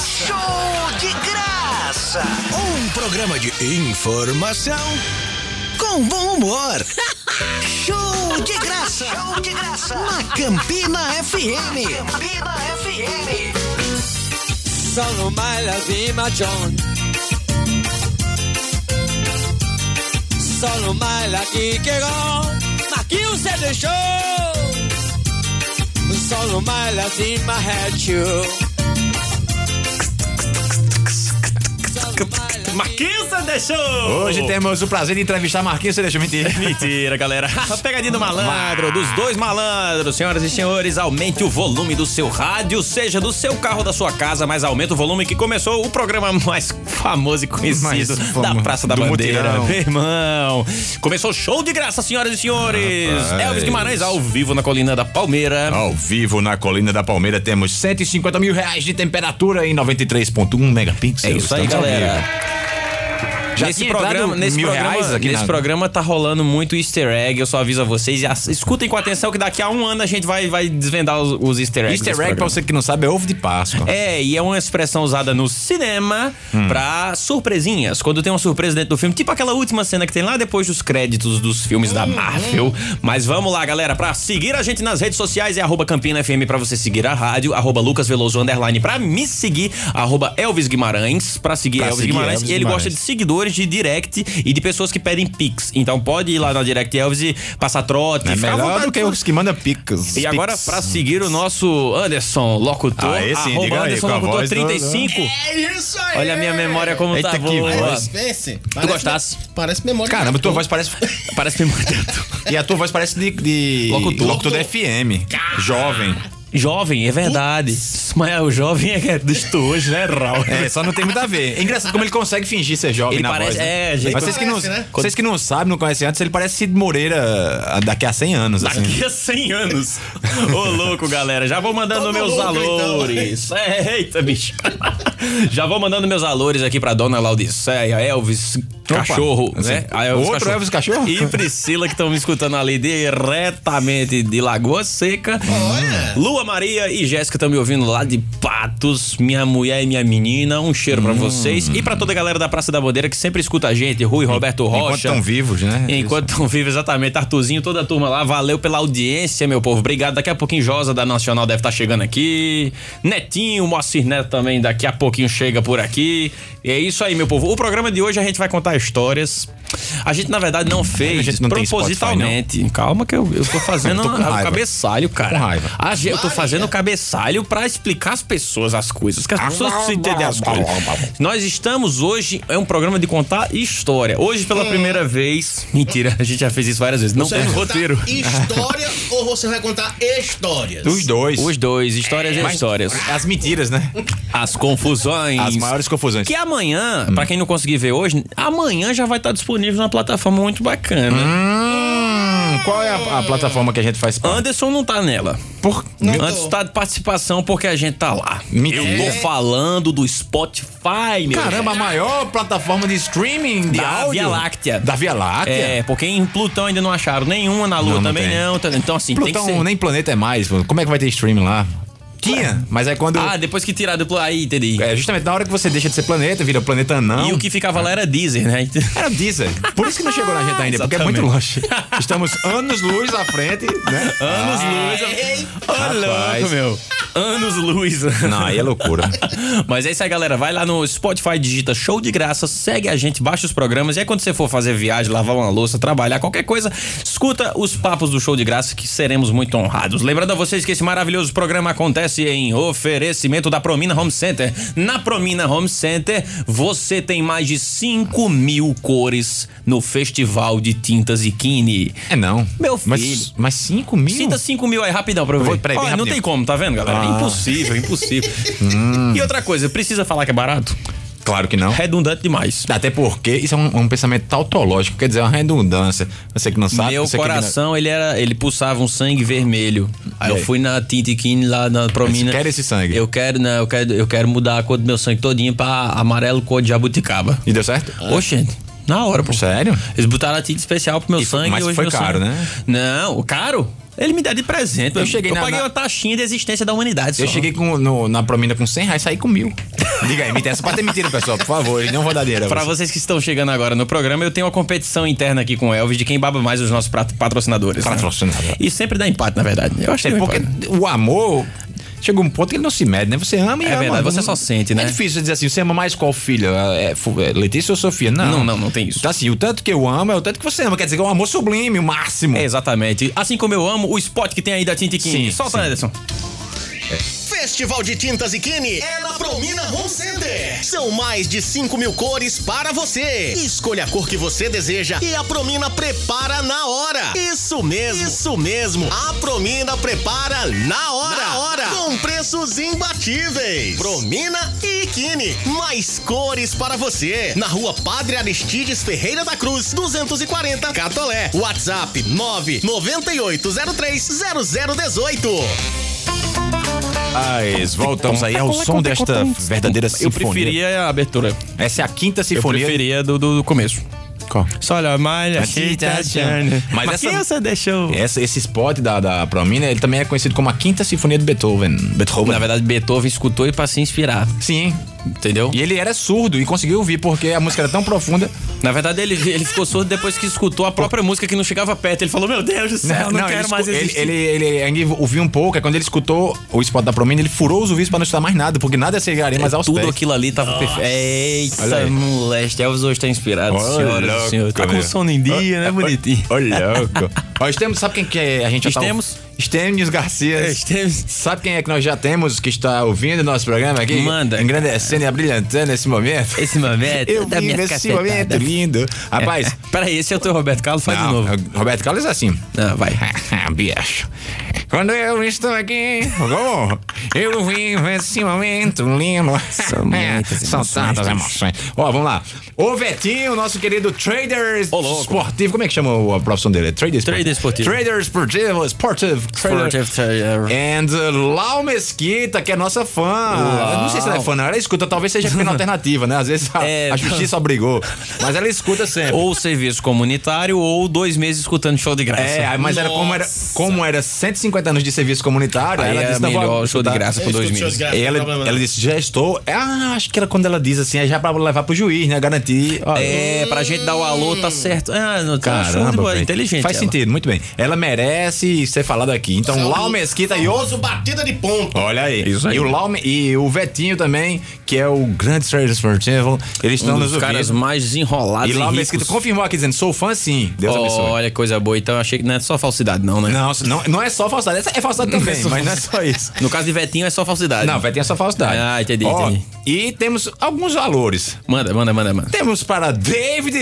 graça! Show de graça! Um programa de informação com bom humor. Show de graça! Show de graça! Na Campina FM! Campina FM! Solo Myla Zima John. Solo Myla que quedó. Marquinhos se deixou. Solo Zima had you. Marquinhos deixou! Hoje temos o prazer de entrevistar Marquinhos, deixou mentir. Mentira, galera. A pegadinha do malandro, dos dois malandros. Senhoras e senhores, aumente o volume do seu rádio, seja do seu carro, da sua casa, mas aumente o volume que começou o programa mais famoso e conhecido da Praça da do Bandeira. mutirão. Meu irmão. Começou o show de graça, senhoras e senhores. Rapaz. Elvis Guimarães ao vivo na Colina da Palmeira. Ao vivo na Colina da Palmeira temos 150 mil reais de temperatura em 93.1 megapixels. É isso aí, galera. vivo. Já nesse programa, nesse, mil programa, reais aqui nesse programa tá rolando muito easter egg, eu só aviso a vocês. E escutem com atenção que daqui a um ano a gente vai, vai desvendar os, os easter eggs. Easter egg, pra você que não sabe, é ovo de Páscoa. É, e é uma expressão usada no cinema Hum. pra surpresinhas. Quando tem uma surpresa dentro do filme, tipo aquela última cena que tem lá depois dos créditos dos filmes Hum, da Marvel. Mas vamos lá, galera, pra seguir a gente nas redes sociais é arroba Campina FM pra você seguir a rádio, arroba Lucas Veloso Underline pra me seguir, arroba Elvis Guimarães pra seguir Pra Elvis seguir Guimarães. Elvis e ele gosta de seguidores de direct e de pessoas que pedem pix. Então pode ir lá na direct Elvis e passar trote. É melhor do que os que mandam picas. e agora, pix. pra seguir o nosso Anderson Locutor, Ah, esse sim, arroba diga aí, Anderson com a Locutor voz do- 35. É isso aí! Olha a minha memória como Eita, tá que boa. Tu gostasse? Parece memória. Caramba, tua voz parece. Parece memória. E a tua voz parece de. de... Locutor. da FM. Jovem. Jovem, é verdade. Mas o jovem é do hoje, né, Raul? É, só não tem muito a ver. É engraçado como ele consegue fingir ser jovem Ele na parece- voz. né? é, gente- Mas vocês que, não, né? vocês que não sabem, não conhecem antes, ele parece Cid Moreira ah, daqui a 100 anos. assim. Daqui a 100 anos. Ô, louco, galera. Já vou mandando Todo meus louco, então. valores. É, eita, bicho. Já vou mandando meus valores aqui pra dona Laudiceia, Elvis Cachorro, assim, né? A outro Elvis Cachorro? E Priscila, que estão me escutando ali diretamente de Lagoa Seca. Olha. Lua Maria e Jéssica estão me ouvindo lá de Patos, minha mulher e minha menina. Um cheiro Hum. pra vocês. E pra toda a galera da Praça da Bandeira que sempre escuta a gente. Rui, Roberto Rocha. Enquanto estão vivos, né? Enquanto estão vivos, exatamente. Artuzinho, toda a turma lá. Valeu pela audiência, meu povo. Obrigado. Daqui a pouquinho, Josa da Nacional deve estar chegando aqui. Netinho, Moacir Neto também daqui a pouquinho chega por aqui. E é isso aí, meu povo. O programa de hoje a gente vai contar histórias. A gente, na verdade, não fez A gente não tem propositalmente. Calma que eu, eu tô fazendo Eu tô com o cabeçalho, cara. Com raiva. A gente- eu tô fazendo o cabeçalho pra explicar às pessoas as coisas. Que as pessoas precisam entender as coisas. Nós estamos hoje, é um programa de contar história. Hoje, pela primeira vez. Mentira, a gente já fez isso várias vezes. Não Você tem vai contar roteiro. História ou você vai contar histórias? Os dois. Os dois, histórias e Mas- histórias. As mentiras, né? As confusões. As maiores confusões. Que amanhã, pra quem não conseguir ver hoje, amanhã já vai estar disponível na plataforma muito bacana. Hum, qual é a, a plataforma que a gente faz parte? Anderson não tá nela. Por... Não tô. Antes tá de participação porque a gente tá lá. Mentira. Eu tô falando do Spotify, meu. Caramba, a maior plataforma de streaming de Da áudio. Via Láctea. Da Via Láctea? É, porque em Plutão ainda não acharam nenhuma, na Lua Não, não também tem. não. tá- Então, assim, Plutão tem que ser. nem planeta é mais. Como é que vai ter streaming lá? Tinha, mas é quando. Ah, depois que tirar do. Aí, entendi. É justamente na hora que você deixa de ser planeta, vira planeta anão. E o que ficava lá era Deezer, né? Era Deezer. Por isso que não chegou na gente ainda, porque é muito longe. Estamos anos luz à frente, né? Anos luz. Ô, louco, meu. Anos luz. Não, aí é loucura. Mas é isso aí, galera. Vai lá no Spotify, digita show de graça, segue a gente, baixa os programas. E aí, quando você for fazer viagem, lavar uma louça, trabalhar, qualquer coisa, escuta os papos do show de graça, que seremos muito honrados. Lembrando a vocês que esse maravilhoso programa acontece em oferecimento da Promina Home Center. Na Promina Home Center, você tem mais de 5 mil cores no Festival de Tintas e Kine. É não. Meu filho. Mas, mas 5 mil? Sinta 5 mil aí, rapidão pra eu ver. Vou- peraí, bem Olha, não tem como, tá vendo, galera? Ah. Impossível, impossível. E outra coisa, precisa falar que é barato? Claro que não. Redundante demais. Até porque isso é um, um pensamento tautológico, quer dizer, é uma redundância. Você que não sabe. Meu coração, ele era. Ele pulsava um sangue vermelho. Aí E eu fui na Tintiquine lá na Promina. Você quer esse sangue? Eu quero, né? Eu quero, eu quero mudar a cor do meu sangue todinho pra amarelo cor de jabuticaba. E deu certo? Oxente, Na hora, pô. Sério? Eles botaram a tinta especial pro meu E sangue. mas e foi caro, sangue- né? Não, caro? Ele me dá de presente. Eu cheguei eu na- paguei na- uma taxinha de existência da humanidade. Eu só. cheguei com, no- na Promina com 100 reais e saí com mil. Diga aí, me tem essa parte é mentira, pessoal, por favor. Eles não vão dar dinheiro. a Pra você. vocês que estão chegando agora no programa, eu tenho uma competição interna aqui com o Elvis de quem baba mais os nossos pat- patrocinadores. né? Patrocinador. E sempre dá empate, na verdade. Eu acho que É porque empate. o amor chega um ponto que ele não se mede, né? Você ama e É ama. verdade, você Não- só sente, né? É difícil você dizer assim, você ama mais qual filha? É, fu- é Letícia ou Sofia? Não. Não, não, não tem isso. Então assim, o tanto que eu amo é o tanto que você ama. Quer dizer que é um amor sublime, o máximo. É, exatamente. Assim como eu amo o spot que tem aí da Tintiquini. Sim, Solta, sim. Ederson. Festival de Tintas e Kine é na Promina Home Center. São mais de 5 mil cores para você. Escolha a cor que você deseja e a Promina prepara na hora. Isso mesmo, isso mesmo. A Promina prepara na hora. Com preços imbatíveis. Promina e Kine. Mais cores para você. Na rua Padre Aristides Ferreira da Cruz, 240 Catolé. WhatsApp 99803 0018. Mas voltamos aí ao som desta verdadeira Eu sinfonia. preferia a abertura. Essa é a quinta Eu sinfonia. preferia do, do, do começo. Qual? Só olha, malha, Mas mas Mas essa- quem você deixou? Essa, esse spot da, da Promina, ele também é conhecido como a quinta sinfonia de Beethoven. Beethoven. Na verdade, Beethoven escutou e pra se inspirar. Sim. Entendeu? E ele era surdo e conseguiu ouvir porque a música era tão profunda. Na verdade, ele, ele ficou surdo depois que escutou a própria música que não chegava perto. Ele falou: Meu Deus do céu, não, quero ele, mais escu- existir. ele, ele, ele ainda ouviu um pouco, é quando ele escutou o spot da Promina, ele furou os ouvidos pra não escutar mais nada, porque nada chegaria mais aos É, Tudo pés. aquilo ali tava perfeito. Eita, moleque. Elvis hoje tá inspirado, Ô, senhoras louco, e senhores. Tá com sono em dia, né, bonitinho? Ô, louco. Ó, estamos, sabe quem que é? a gente já tá... Estemos? Estêmios Garcia. Estemos. Sabe quem é que nós já temos que está ouvindo nosso programa aqui? Manda. Engrandecendo e abrilhantando esse momento. Esse momento Eu da minha esse cacetada. momento lindo. Rapaz, É, Peraí, esse é o teu Roberto Carlos, faz de não, novo. Roberto Carlos é assim. Não, vai. Bicho. Quando eu estou aqui, eu vivo esse momento lindo. São muitas São emoções, tantas emoções. Ó, vamos lá. O Vetinho, nosso querido trader esportivo. Como é que chama a profissão dele? Trader esportivo. Trader esportivo. Trader esportivo. Trader. Sportive Trader. And uh, Lau Mesquita, que é nossa fã. Eu não sei se ela é fã, não. Ela escuta, talvez seja pena alternativa, né? Às vezes a, É, a justiça obrigou. Mas ela escuta sempre. Ou serviço comunitário ou dois meses escutando show de graça. É, mas era como, era como era 150 anos de serviço comunitário, Aí ela é disse, melhor vou show de graça por dois meses. tem Ela, problema ela disse, já estou. Ah, acho que era quando ela diz assim, é já pra levar pro juiz, né? Garantir. Ó, É, pra gente dar o alô, tá certo. Ah, não, tá show de Caramba, inteligente. Faz ela. sentido, muito bem. Ela merece ser falada aqui. Então, Lau Mesquita e. Famoso batida de ponto. Olha aí. Isso aí. E o, Lau, e o Vetinho também, que é o grande trader esportivo. Eles estão Um nos caras ouvindo. mais desenrolados E Lau. Mesquita confirmou aqui dizendo: sou fã sim. Deus abençoe. Olha, coisa boa. Então eu achei que não é só falsidade, não, né? Não, não, não é só falsidade. Essa é falsidade também, só mas não é só isso. No caso de Vetinho é só falsidade. Não, vai ter essa falsidade. Ah, entendi, Ó, entendi. E temos alguns valores. Manda, manda, manda, manda. Temos para David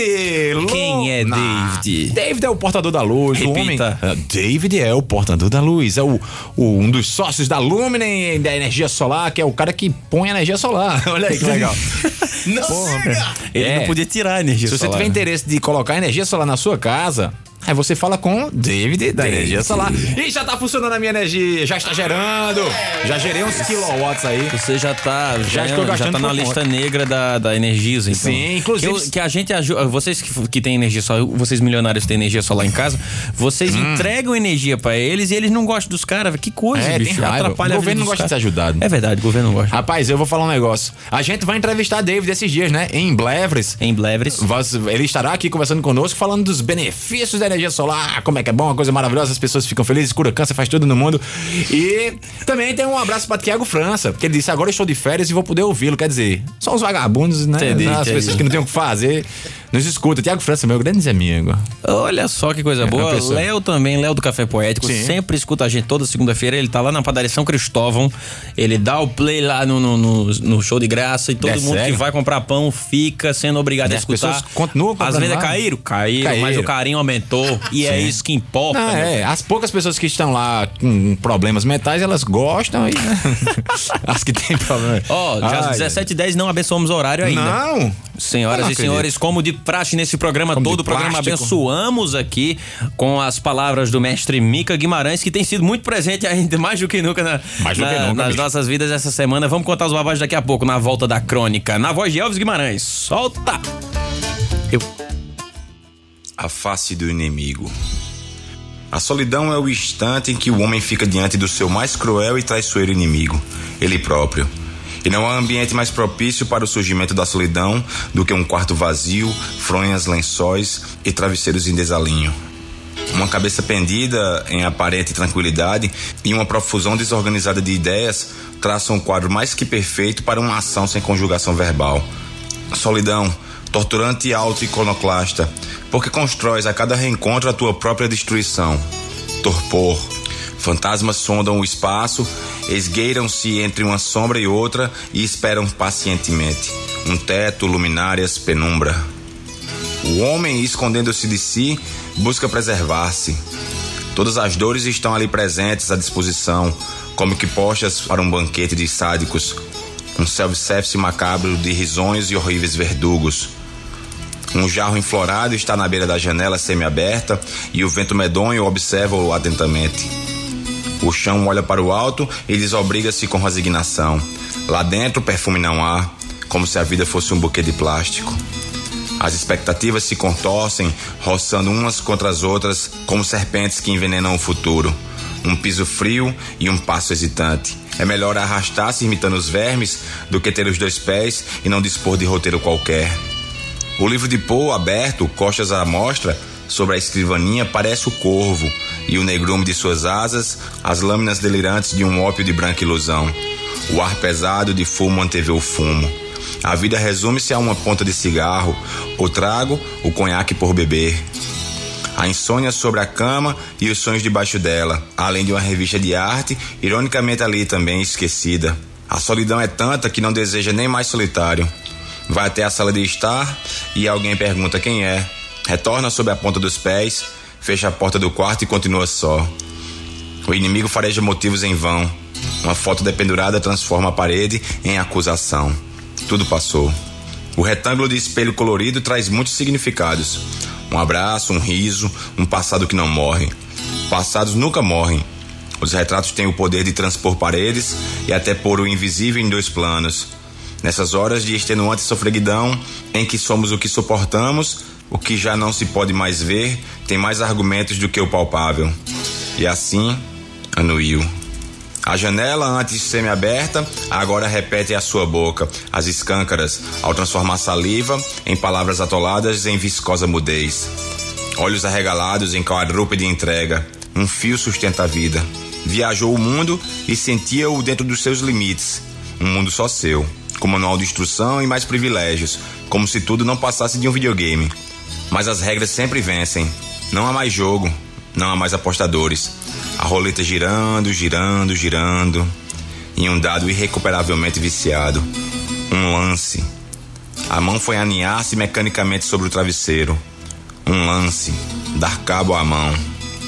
Quem é. David? David é o portador da luz. O homem. Repita. David é o portador da luz. É o, o- um dos sócios da Luminen da energia solar, que é o cara que põe energia solar. Olha aí que legal. Chega! Ele É. não podia tirar a energia Se você solar. tiver interesse de colocar energia solar na sua casa, aí você fala com David da Energia Solar. E já tá funcionando a minha energia, já está gerando. Já gerei uns kilowatts aí. Você já tá, já, estou já gastando tá na lista conta. negra da, da Energisa, então. Sim, inclusive- Que, eu- que a gente ajuda. Vocês que, que têm energia solar, vocês milionários que têm energia solar em casa, vocês entregam energia pra eles e eles não gostam dos caras. Que coisa, Hum. É, bicho. Atrapalha O governo não gosta de ser ajudado. É verdade, o governo não gosta. Rapaz, eu vou falar um negócio. A gente vai entrevistar David esses dias, né? Em Blevres. Em Blevres. Ele estará aqui conversando conosco, falando dos benefícios da energia solar, como é que é bom, uma coisa maravilhosa, as pessoas ficam felizes, cura câncer, faz tudo no mundo. E também tem um abraço para Tiago França, porque ele disse: agora eu estou de férias e vou poder ouvi-lo. Quer dizer, são os vagabundos, né? Entendi, As entendi. pessoas que não têm o que fazer, nos escuta. Tiago França, meu grande amigo. Olha só que coisa boa. uma pessoa. Léo também, Léo do Café Poético, Sim. sempre escuta a gente toda segunda-feira. Ele tá lá na padaria São Cristóvão. Ele dá o play lá no, no, no- no show de graça e todo É mundo sério? que vai comprar pão fica sendo obrigado E a as escutar. pessoas continuam As vendas caíram? caíram? Caíram. mas o carinho aumentou. E é Sim. isso que importa. Ah, meu é. As poucas pessoas que estão lá com problemas mentais, elas gostam aí, né? As que têm problemas. Ó, já Ai, às 17h10 não abençoamos o horário ainda. Não. Senhoras e senhores, como de praxe nesse programa, Como todo o programa abençoamos aqui com as palavras do mestre Mica Guimarães, que tem sido muito presente ainda, mais do que nunca, na- Mais do que nunca, nas bicho. nossas vidas essa semana. Vamos contar os babados daqui a pouco, na volta da crônica. Na voz de Elvis Guimarães. Solta! Eu. A face do inimigo. A solidão é o instante em que o homem fica diante do seu mais cruel e traiçoeiro inimigo, ele próprio. E não há ambiente mais propício para o surgimento da solidão do que um quarto vazio, fronhas, lençóis e travesseiros em desalinho. Uma cabeça pendida em aparente tranquilidade e uma profusão desorganizada de ideias traçam um quadro mais que perfeito para uma ação sem conjugação verbal. Solidão, torturante e auto-iconoclasta, porque constróis a cada reencontro a tua própria destruição. Torpor. Fantasmas sondam o espaço, esgueiram-se entre uma sombra e outra e esperam pacientemente. Um teto, luminárias, penumbra. O homem, escondendo-se de si, busca preservar-se. Todas as dores estão ali presentes à disposição, como que postas para um banquete de sádicos. Um self-service macabro de risonhos e horríveis verdugos. Um jarro enflorado está na beira da janela semiaberta e o vento medonho observa-o atentamente. O chão olha para o alto e desobriga-se com resignação. Lá dentro, perfume não há, como se a vida fosse um buquê de plástico. As expectativas se contorcem, roçando umas contra as outras, como serpentes que envenenam o futuro. Um piso frio e um passo hesitante. É melhor arrastar-se imitando os vermes do que ter os dois pés e não dispor de roteiro qualquer. O livro de Poe, aberto, costas à mostra, sobre a escrivaninha, parece o corvo, e o negrume de suas asas, as lâminas delirantes de um ópio de branca ilusão. O ar pesado de fumo antevê o fumo. A vida resume-se a uma ponta de cigarro, o trago, o conhaque por beber. A insônia sobre a cama e os sonhos debaixo dela, além de uma revista de arte, ironicamente ali também esquecida. A solidão é tanta que não deseja nem mais solitário. Vai até a sala de estar e alguém pergunta quem é. Retorna sob a ponta dos pés, fecha a porta do quarto e continua só. O inimigo fareja motivos em vão. Uma foto dependurada transforma a parede em acusação. Tudo passou. O retângulo de espelho colorido traz muitos significados. Um abraço, um riso, um passado que não morre. Passados nunca morrem. Os retratos têm o poder de transpor paredes e até pôr o invisível em dois planos. Nessas horas de extenuante sofreguidão, em que somos o que suportamos, o que já não se pode mais ver, tem mais argumentos do que o palpável. E assim, anuiu. A janela, antes semi-aberta, agora repete a sua boca, as escâncaras, ao transformar saliva em palavras atoladas em viscosa mudez. Olhos arregalados em quadrúpede entrega, um fio sustenta a vida. Viajou o mundo e sentia-o dentro dos seus limites, um mundo só seu com manual de instrução e mais privilégios, como se tudo não passasse de um videogame. Mas as regras sempre vencem. Não há mais jogo, não há mais apostadores. A roleta girando, girando, girando. Em um dado irrecuperavelmente viciado. Um lance. A mão foi aninhar-se mecanicamente sobre o travesseiro. Um lance. Dar cabo à mão.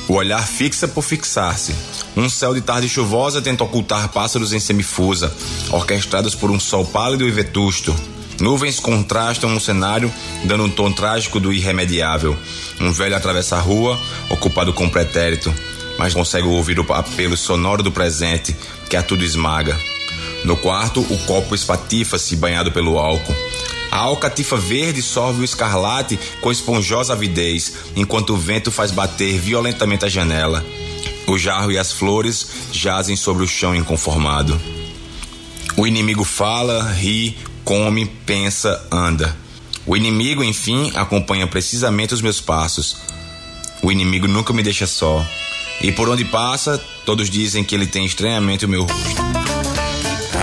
O olhar fixa por fixar-se. Um céu de tarde chuvosa tenta ocultar pássaros em semifusa, orquestrados por um sol pálido e vetusto. Nuvens contrastam um cenário, dando um tom trágico do irremediável. Um velho atravessa a rua, ocupado com pretérito, mas consegue ouvir o apelo sonoro do presente, que a tudo esmaga. No quarto, o copo espatifa-se, banhado pelo álcool. A alcatifa verde sorve o escarlate com esponjosa avidez, enquanto o vento faz bater violentamente a janela. O jarro e as flores jazem sobre o chão inconformado. O inimigo fala, ri, come, pensa, anda. O inimigo, enfim, acompanha precisamente os meus passos. O inimigo nunca me deixa só. E por onde passa, todos dizem que ele tem estranhamente o meu rosto.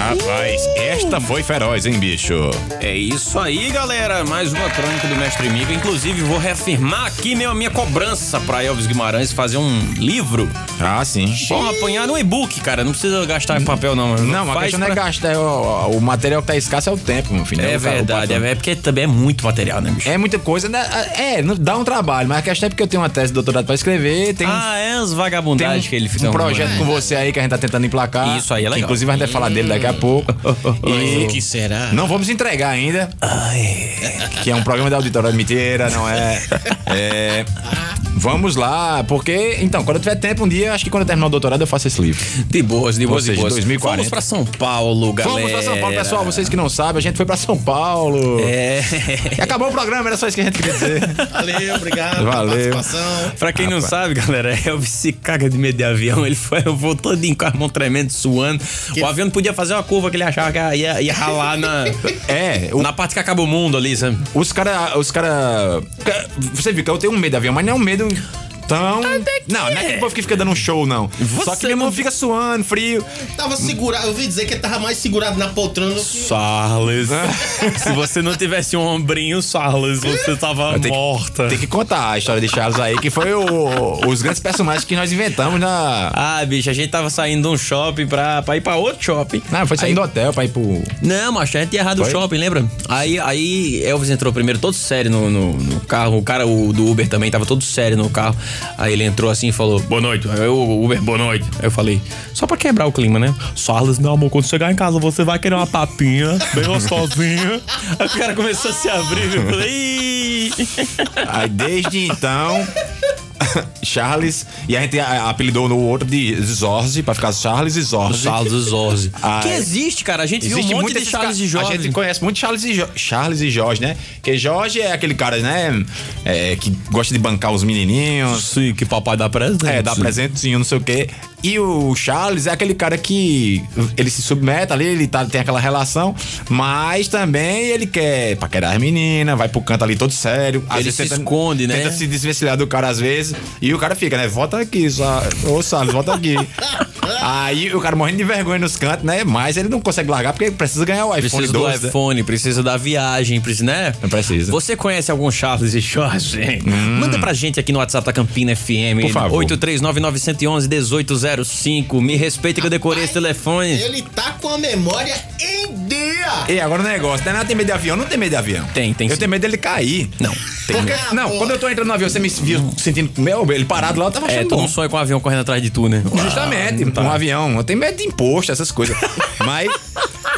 Rapaz, esta foi feroz, hein, bicho? É isso aí, galera. Mais uma crônica do Mestre Miga. Inclusive, vou reafirmar aqui meu, a minha cobrança para Elvis Guimarães fazer um livro. Ah, sim. Bom, apanhar no e-book, cara. Não precisa gastar em papel, não. Não, mas a questão não é pra- gastar. é O, o material que tá escasso é o tempo, meu filho. É o ca- o verdade, é, é porque também é muito material, né, bicho? É muita coisa, né? É, não- dá um trabalho, mas a questão é porque eu tenho uma tese de doutorado pra escrever, tem um- Ah, é as vagabundagens um, que ele fica um projeto com você aí que a gente tá tentando emplacar. Isso aí é legal. inclusive a gente vai falar dele daqui a pouco. E o que será? não vamos entregar ainda. Que é um programa de auditório. Mentira, não é. É. Vamos lá, porque, então, quando eu tiver tempo um dia, acho que quando eu terminar o doutorado eu faço esse livro. De boas, de boas, seja, de boas. 2040. Vamos pra São Paulo, galera. Vamos pra São Paulo, pessoal. Vocês que não sabem, a gente foi pra São Paulo. É. E acabou o programa, era só isso que a gente queria dizer. Valeu, obrigado Valeu. pela participação. Pra quem não sabe, galera, Elvis se caga de medo de avião. Ele foi, voltou de com a mão tremendo, suando. O avião não podia fazer uma curva que ele achava que ia, ia ralar na, É, o- na parte que acaba o mundo ali, sabe? os caras. Os cara, você viu que eu tenho um medo de avião, mas não é um medo. Tão. Não, não é aquele povo que fica dando um show, não. Só que Você meu irmão não- fica suando, frio. Tava segurado, eu ouvi dizer que ele tava mais segurado na poltrona do que. Charles. Se você não tivesse um ombrinho, Charles, você tava Tem que- morta. Tem que contar a história de Charles aí, que foi o- os grandes personagens que nós inventamos na. Ah, bicho, a gente tava saindo de um shopping pra, pra ir pra outro shopping. Não, foi saindo do hotel pra ir pro. Não, macho, a gente ia errado o Foi? shopping, lembra? Aí, aí Elvis entrou primeiro todo sério no, no, no carro. O cara o, do Uber também tava todo sério no carro. Aí ele entrou assim e falou, boa noite. O Uber, boa noite. Aí eu falei, só pra quebrar o clima, né? Charles, meu amor, quando chegar em casa você vai querer uma papinha bem gostosinha. Aí o cara começou a se abrir. Eu falei, "Ih." Aí desde então. Charles. E a gente apelidou no outro de Zorzi, pra ficar Charles e Zorzi. Charles e Jorge. Ah, que existe, cara. A gente viu um monte de Charles ca- e Jorge. A gente conhece muito Charles e, jo Charles e Jorge, né? Porque Jorge é aquele cara, né? é, que gosta de bancar os menininhos. Sim, que papai dá presente. É, dá presentezinho, não sei o quê. E o Charles é aquele cara que ele se submete ali, ele tá, tem aquela relação, mas também ele quer paquerar as meninas, vai pro canto ali todo sério. às Ele vezes se esconde, né? Tenta se desvencilhar do cara às vezes. E o cara fica, né? Volta aqui, só. Ô, Charles, volta aqui. Aí o cara morrendo de vergonha nos cantos, né? Mas ele não consegue largar porque precisa ganhar o iPhone Precisa do 12. né? iPhone, precisa da viagem, precisa, né? Não precisa. Você conhece algum Charles e Jorge? Manda pra gente aqui no WhatsApp da Campina FM. Por favor. 83991111805. Me respeita que eu decorei esse telefone. Ele tá com a memória em dia. E agora o negócio, não é nada tem medo de avião, não tem medo de avião. Tem, tem Eu sim. tenho medo dele cair. Não, tem Porque, medo. não, quando eu tô entrando no avião, você me viu sentindo, meu, ele parado lá, eu tava É, achando tu bom. não sonha com um avião correndo atrás de tu, né? Justamente, Ah, tá. um avião. Eu tenho medo de imposto, essas coisas. mas,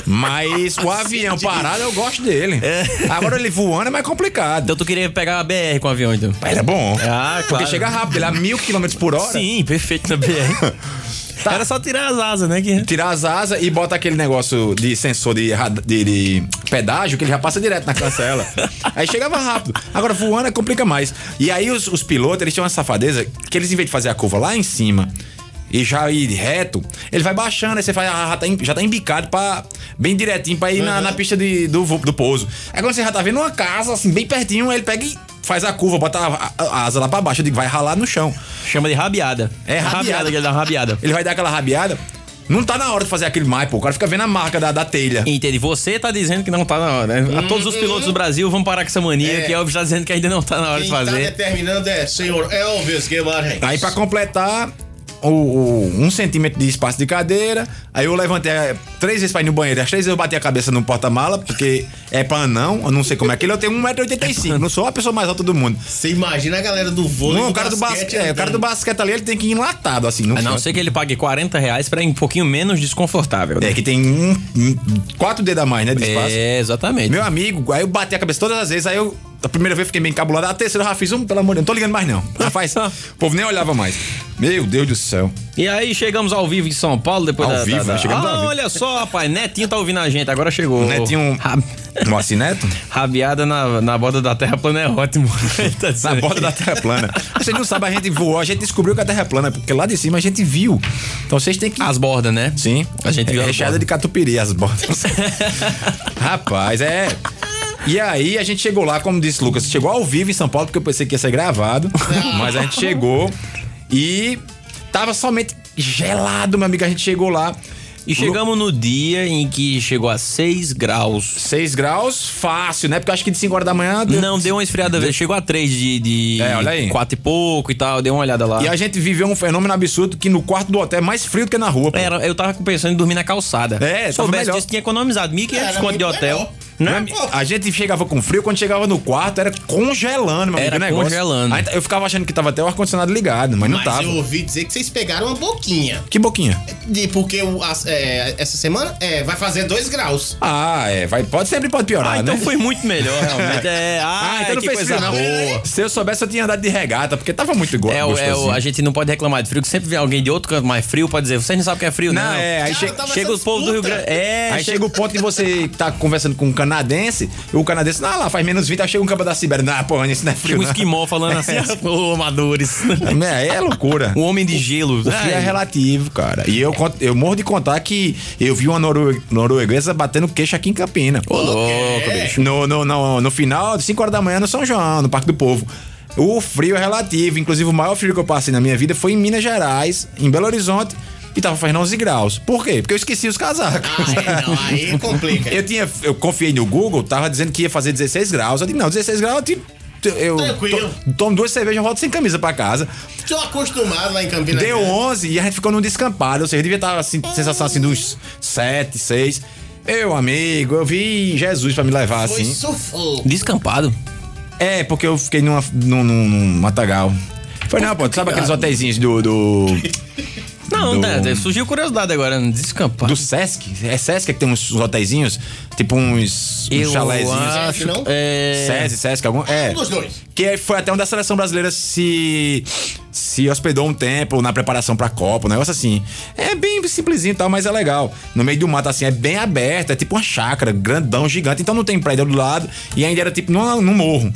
mas o avião parado, eu gosto dele. Agora ele voando é mais complicado. Então tu queria pegar a BR com o avião, então? Mas ele é bom. Ah, Porque claro. chega rápido, ele é a mil quilômetros por hora. Sim, perfeito na BR. Tá. Era só tirar as asas, né? Que... Tirar as asas e bota aquele negócio de sensor de, de- de pedágio que ele já passa direto na cancela. aí chegava rápido. Agora voando é complica mais. E aí os, os pilotos, eles tinham uma safadeza que eles, em vez de fazer a curva lá em cima e já ir reto, ele vai baixando, aí você faz, ah, já, tá, em- já tá embicado pra, bem direitinho pra ir na, na pista de- do, do pouso. Aí quando você já tá vendo uma casa, assim, bem pertinho, aí ele pega e faz a curva, bota a, a- a asa lá pra baixo, eu digo, vai ralar no chão. Chama de rabiada. É, rabiada. que ele dá uma rabiada. Ele vai dar aquela rabiada. Não tá na hora de fazer aquele mais, pô. O cara fica vendo a marca da, da telha. Entendi. Você tá dizendo que não tá na hora, né? A todos os pilotos do Brasil vão parar com essa mania É. que Elvis tá dizendo que ainda não tá na hora Quem de tá fazer. determinando é senhor Elvis Guimarães. Aí pra completar o, o- um centímetro de espaço de cadeira, aí eu levantei eh, três vezes pra ir no banheiro, as três vezes eu bati a cabeça no porta-mala, porque é pra anão, eu não sei como é que ele, eu tenho 1,85m, não sou a pessoa mais alta do mundo. Você imagina a galera do vôlei Não, do o cara do basquete, é, o cara do basquete ali, ele tem que ir enlatado, assim. No A não ser que ele pague 40 reais pra ir um pouquinho menos desconfortável. né? É, que tem um, um- quatro dedos a mais, né, de espaço. É, exatamente. Meu amigo, aí eu bati a cabeça todas as vezes, aí eu. A primeira vez fiquei bem encabulado, a terceira eu já fiz um, pelo amor de Deus, não tô ligando mais não. Rapaz, o povo nem olhava mais. Meu Deus do céu. E aí chegamos ao vivo em São Paulo depois Ao da, vivo, da, da... né? Chegamos ah, ao vivo. olha só, rapaz, Netinho tá ouvindo a gente, agora chegou. O Netinho. Ra- Moacir Neto? Rabiada na, na borda da terra plana é ótimo. Tá Na borda da Terra plana. Vocês não sabem, a gente voou, a gente descobriu que a Terra é plana, porque lá de cima a gente viu. Então vocês têm que. As bordas, né? Sim. A gente viu é as recheada de catupiry as bordas. Rapaz, é. E aí a gente chegou lá, como disse o Lucas, chegou ao vivo em São Paulo, porque eu pensei que ia ser gravado. mas a gente chegou e tava somente gelado, meu amigo. A gente chegou lá. E chegamos no dia em que chegou a 6 graus. 6 graus, fácil, né? Porque eu acho que de 5 horas da manhã. deu- Não, deu uma esfriada, velho. Chegou a 3 de, de É, olha aí. 4 e pouco e tal. Deu uma olhada lá. E a gente viveu um fenômeno absurdo que no quarto do hotel é mais frio do que na rua. pô. Era, eu tava pensando em dormir na calçada. É, Se soubesse disso, tinha economizado. 1.500 Era conto de hotel. melhor. Né? Não, A gente chegava com frio, quando chegava no quarto era congelando, meu Era amigo, o negócio. congelando. Aí Eu ficava achando que tava até o ar-condicionado ligado, mas não Mas tava. eu ouvi dizer que vocês pegaram uma boquinha. Que boquinha. De, porque o- as- é, essa semana é, vai fazer 2 graus. Ah, é, vai, pode, sempre pode piorar, Ah, então né? foi muito melhor, realmente. É, ah, Ah, então não que fez coisa frio, não. boa. Se eu soubesse, eu tinha andado de regata, porque tava muito igual. É, o- é, o- gostosinho. a gente não pode reclamar de frio, que sempre vem alguém de outro canto mais frio pra dizer, vocês não sabem o que é frio, não. Não, é, aí che- Chega os povos do Rio. Grande. É, Aí chega o ponto de você tá conversando com um canadense, o canadense, não, lá faz menos 20, aí chega um cabo da Sibéria. Não, porra, isso não é frio. Chega um esquimó falando assim, ô amadores. É, é loucura. Um homem de gelo. O frio é relativo, cara. E eu, eu morro de contar que eu vi uma norue- norueguesa batendo queixo aqui em Campina. Ô, louco, bicho. No, no, no, no final, de 5 horas da manhã, no São João, no Parque do Povo. O frio é relativo. Inclusive, o maior frio que eu passei na minha vida foi em Minas Gerais, em Belo Horizonte, e tava fazendo 11 graus. Por quê? Porque eu esqueci os casacos. Aí não, aí complica. Eu tinha, eu confiei no Google, tava dizendo que ia fazer 16 graus. Eu disse, não, 16 graus eu, te- eu Tranquilo. to- tomo duas cervejas e volto sem camisa pra casa. Tô acostumado lá em Campinas. Deu Grande. 11 e a gente ficou num descampado. Ou seja, devia estar assim, sensação assim dos 7, 6. Meu amigo, eu vi Jesus pra me levar Foi assim. sufoco. Descampado. É, porque eu fiquei numa, num, num, num matagal. Foi não, pô. Tu sabe aqueles hotéisinhos do. do, Não, Do- né, surgiu curiosidade agora, descampado. do Sesc? É Sesc que tem uns, hotéisinhos? Tipo uns, uns Eu chalézinhos. acho, não? é... SESI, Sesc, algum. É. Um dos dois. Que foi até onde a seleção brasileira se, se hospedou um tempo na preparação pra Copa, um negócio assim. É bem simplesinho e tal, mas é legal. No meio do mato, assim, é bem aberto, é tipo uma chácara, grandão, gigante. Então não tem prédio do lado e ainda era tipo num, num morro.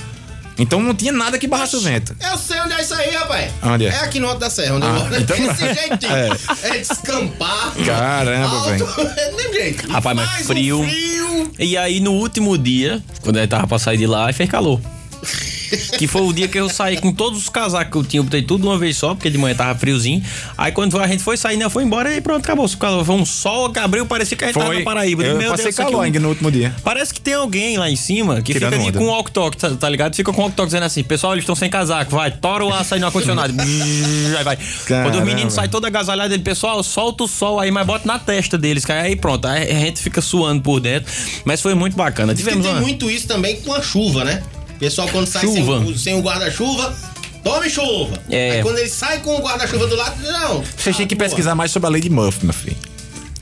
Então não tinha nada que barrasse o vento. Eu sei onde é isso aí, rapaz. Onde é? É aqui no Alto da Serra, onde Ah, eu moro. então- Desse jeitinho. É. É, descampar. Caramba, alto, velho. É. Rapaz, mas Faz um frio. frio. E aí, no último dia, quando ele tava pra sair de lá, aí fez calor. Que foi o dia que eu saí com todos os casacos que eu tinha, eu botei tudo de uma vez só, porque de manhã tava friozinho. Aí quando a gente foi sair, né, foi embora e pronto, acabou. Foi um sol que abriu, parecia que a gente tava na Paraíba. Eu Meu passei Deus, é um- ainda no último dia. Parece que tem alguém lá em cima que Tirando fica ali com o walk-talk, tá, tá ligado? Fica com o walk-talk dizendo assim, pessoal, eles estão sem casaco, vai, tora o aço aí no ar-condicionado. Aí vai. Quando Caramba. os meninos saem todo agasalhado, ele, pessoal, solta o sol aí, mas bota na testa deles, que aí pronto, aí a gente fica suando por dentro. Mas foi muito bacana. Tivemos tem uma... muito isso também com a chuva, né? Pessoal quando sai Chuva. sem, o- sem o guarda-chuva, tome chuva. É. Aí quando ele sai com o guarda-chuva do lado, não. Vocês têm que Ah, boa. pesquisar mais sobre a Lady Murphy, meu filho.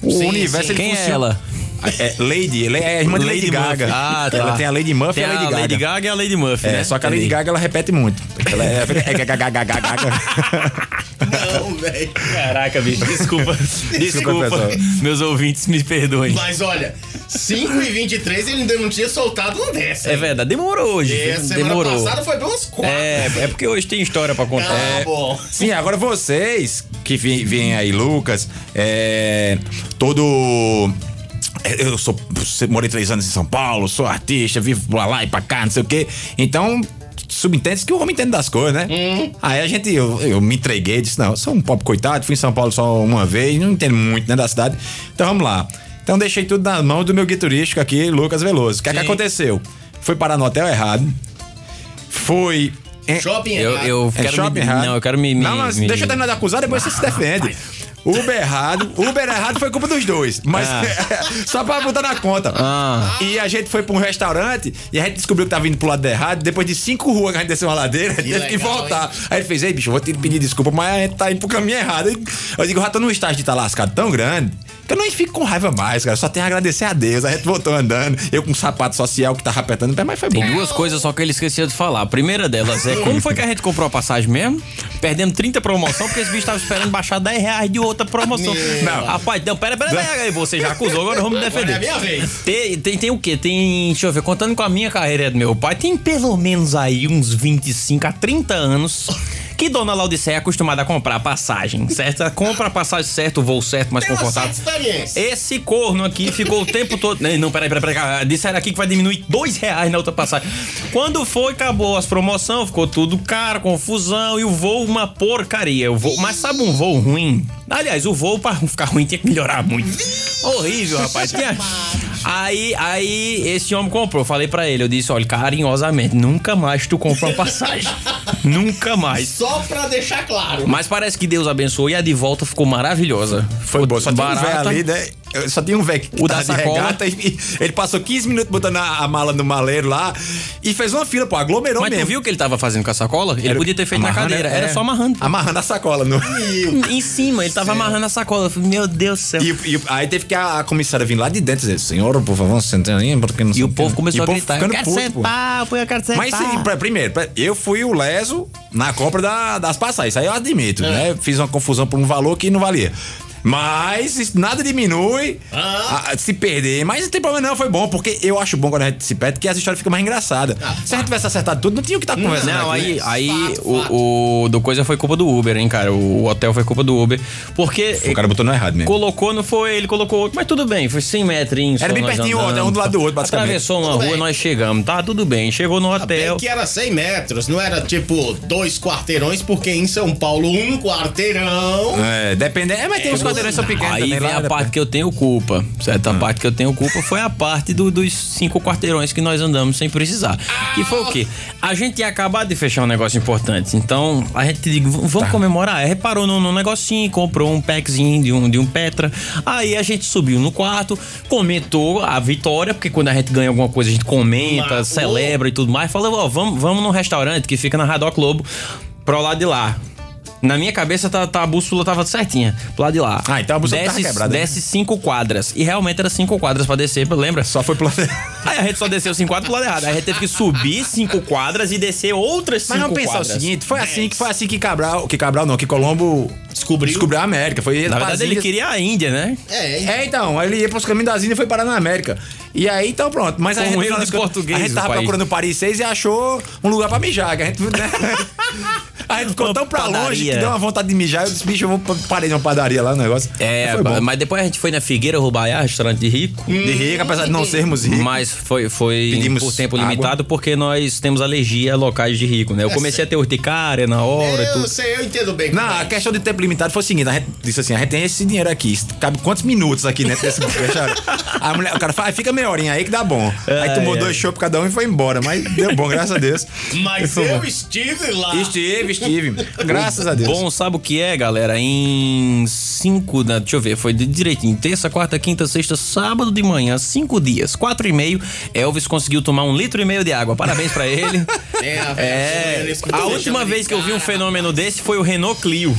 O Sim, universo sim. ele Quem é funciona- ela? É Lady, ela é a irmã de Lady, Lady Gaga. Murphy. Ah, tá. Ela tem a Lady Murphy Tem e a Lady a Gaga. Lady Gaga e a Lady Murphy, É, né? só que a Lady. Gaga ela repete muito. Ela é, é gaga, gaga, gaga, gaga. Não, velho. Caraca, bicho, desculpa. desculpa. pessoal. Meus ouvintes me perdoem. Mas olha, 5 e 23 ele ainda não tinha soltado uma dessa. É verdade, demorou hoje. A viu? semana demorou. passada foi bem umas 4. É, é porque hoje tem história pra contar. Ah, bom. Sim, agora vocês que vêm aí, Lucas, é, todo. Eu sou. Morei três anos em São Paulo, sou artista, vivo pra lá e pra cá, não sei o quê. Então. Subentende que o homem entende das coisas, né? Aí a gente, eu, eu me entreguei, disse: Não, eu sou um pobre coitado, fui em São Paulo só uma vez, não entendo muito né, da cidade. Então vamos lá. Então deixei tudo nas mãos do meu guia turístico aqui, Lucas Veloso. O que é que aconteceu? Fui parar no hotel errado. Fui. em- Shopping Eu, errado. eu é quero shopping me, errado. Não, eu quero me. me não, mas me- deixa eu terminar de acusar, depois você se defende. Uber errado. Uber errado foi culpa dos dois. Mas só pra botar na conta. Ah. E a gente foi pra um restaurante e a gente descobriu que tava vindo pro lado errado. Depois de cinco ruas que a gente desceu uma ladeira, teve que legal, voltar. Aí ele fez, ei, bicho, eu vou te pedir desculpa, mas a gente tá indo pro caminho errado. Eu digo, já tô num estágio de estar lascado tão grande. Que eu não fico com raiva mais, cara. Só tenho a agradecer a Deus. A gente voltou andando. Eu com um sapato social que tava apertando o pé, mas foi bom. Tem duas coisas só que ele esqueceu de falar. A primeira delas é como foi que a gente comprou a passagem mesmo? Perdendo 30 promoção, porque esse bicho tava esperando baixar 10 reais de outra promoção. Não. Rapaz, não, pera, pera, pera, aí, você já acusou, agora vamos me defender. Agora é a minha vez. Tem, tem, tem o quê? Tem, deixa eu ver, contando com a minha carreira a do meu pai, tem pelo menos aí uns 25 a 30 anos que Dona Laudiceia é acostumada a comprar passagem, certo? Ela compra a passagem certa, o voo certo, mais Tem confortável. Esse corno aqui ficou o tempo todo. Não, peraí, peraí, peraí. Disseram aqui que vai diminuir dois reais na outra passagem. Quando foi, acabou as promoções, ficou tudo caro, confusão e o voo uma porcaria. O voo, mas sabe um voo ruim? Aliás, o voo para ficar ruim tinha que melhorar muito. Horrível, rapaz. Tinha- Aí, aí esse homem comprou. Falei pra ele, eu disse, olha, carinhosamente, nunca mais tu compra uma passagem. Nunca mais. Só pra deixar claro. Mas parece que Deus abençoou e a de volta ficou maravilhosa. Foi boa. Só tem um barata. velho ali, né? Eu só tinha um velho que O da sacola. regata e, ele passou 15 minutos botando a, a mala no maleiro lá e fez uma fila, pô, aglomerou Mas mesmo. tu viu o que ele tava fazendo com a sacola? Ele Era- podia ter feito na cadeira. Era é. só amarrando. Amarrando a sacola. No... Em cima, ele tava amarrando a sacola. Eu falei, Meu Deus do céu. E, e aí teve que a, a comissária vir lá de dentro e dizer, senhor, por favor, senta aí, porque não E o quê." povo começou E a gritar, eu quero puto, pô. sentar, pô, eu quero sentar. Mas sim, pra- primeiro, pra- eu fui o leso na compra da- das passagens, isso aí eu admito, né? Fiz uma confusão por um valor que não valia. Mas isso nada diminui a- a se perder. Mas não tem problema não, foi bom, porque eu acho bom quando a gente se perde, que as histórias ficam mais engraçadas. se a gente tivesse acertado tudo, não tinha o que estar conversando. Não, aqui. aí, aí Fato, o, fato. o do coisa foi culpa do Uber, hein, cara. O hotel foi culpa do Uber. Porque. O cara botou no errado mesmo. Colocou, não foi ele, colocou outro, mas tudo bem, foi 100 metrinhos. só Era bem pertinho, andamos. ó, um do lado do outro, basicamente. Atravessou uma Tudo rua, bem. nós chegamos, tá tudo bem. Chegou no hotel. Bem que era 100 metros, não era tipo dois quarteirões, porque em São Paulo um quarteirão. É, depende. É, mas tem uns pequenos Aí vem a depende. parte que eu tenho culpa. Certo? Ah. A parte que eu tenho culpa foi a parte do- dos cinco quarteirões que nós andamos sem precisar. Que foi o quê? A gente tinha acabado de fechar um negócio importante. Então, a gente digo, "V- vamos Tá. comemorar. Reparou num, num negocinho, comprou um packzinho de um, de um Petra. Aí a gente subiu no quarto, comentou a vitória, porque quando a gente ganha alguma coisa, a gente comenta, Marcou. celebra e tudo mais. Falou, ó, vamos, vamos num restaurante que fica na Radoc Globo, pro lado de lá. Na minha cabeça tá, tá- a bússola tava certinha, pro lado de lá. Ah, então a bússola tava desce, quebrada, né? Desce cinco quadras. E realmente era cinco quadras pra descer, lembra? Só foi pro Aí a gente só desceu cinco quadras pro lado errado. Aí a gente teve que subir cinco quadras e descer outras cinco Mas vamos pensar quadras. o seguinte, foi assim que foi assim que Cabral, que Cabral não, que Colombo Descobriu. descobriu a América. Foi Na verdade, ele queria a Índia, né? É, É, então, aí ele ia pros caminhos das Índias e foi parar na América. E aí, então pronto. Mas Foi a gente, portugueses A gente tava país. procurando Paris 6 e achou um lugar pra mijar. Que a gente, né? A gente ficou tão pra longe que deu uma vontade de mijar. Eu disse, bicho, eu vou pa- parei numa padaria lá no negócio. É, foi bom. mas depois a gente foi na Figueira Rubaiá, restaurante de rico. De rico, apesar de não sermos ricos. Mas foi, foi Pedimos por tempo água. limitado porque nós temos alergia a locais de rico, né? Eu comecei a ter urticária na hora eu tudo. sei, eu entendo bem. Não, como é a questão de tempo limitado foi o seguinte: a gente disse assim, a gente tem esse dinheiro aqui, cabe quantos minutos aqui dentro desse restaurante? A mulher, o cara fala, "Ah, fica meia horinha aí que dá bom. aí tomou ai. dois chopps cada um e foi embora, mas deu bom, graças a Deus. Mas eu estive lá. Estive, estive. Graças a Deus. Bom, sabe o que é, galera? Em cinco, da, deixa eu ver, foi direitinho. Terça, quarta, quinta, sexta, sábado de manhã, cinco dias, quatro e meio. Elvis conseguiu tomar um litro e meio de água. Parabéns pra ele. É, a É, eles a deixam última vez que eu vi um fenômeno desse foi o Renault Clio.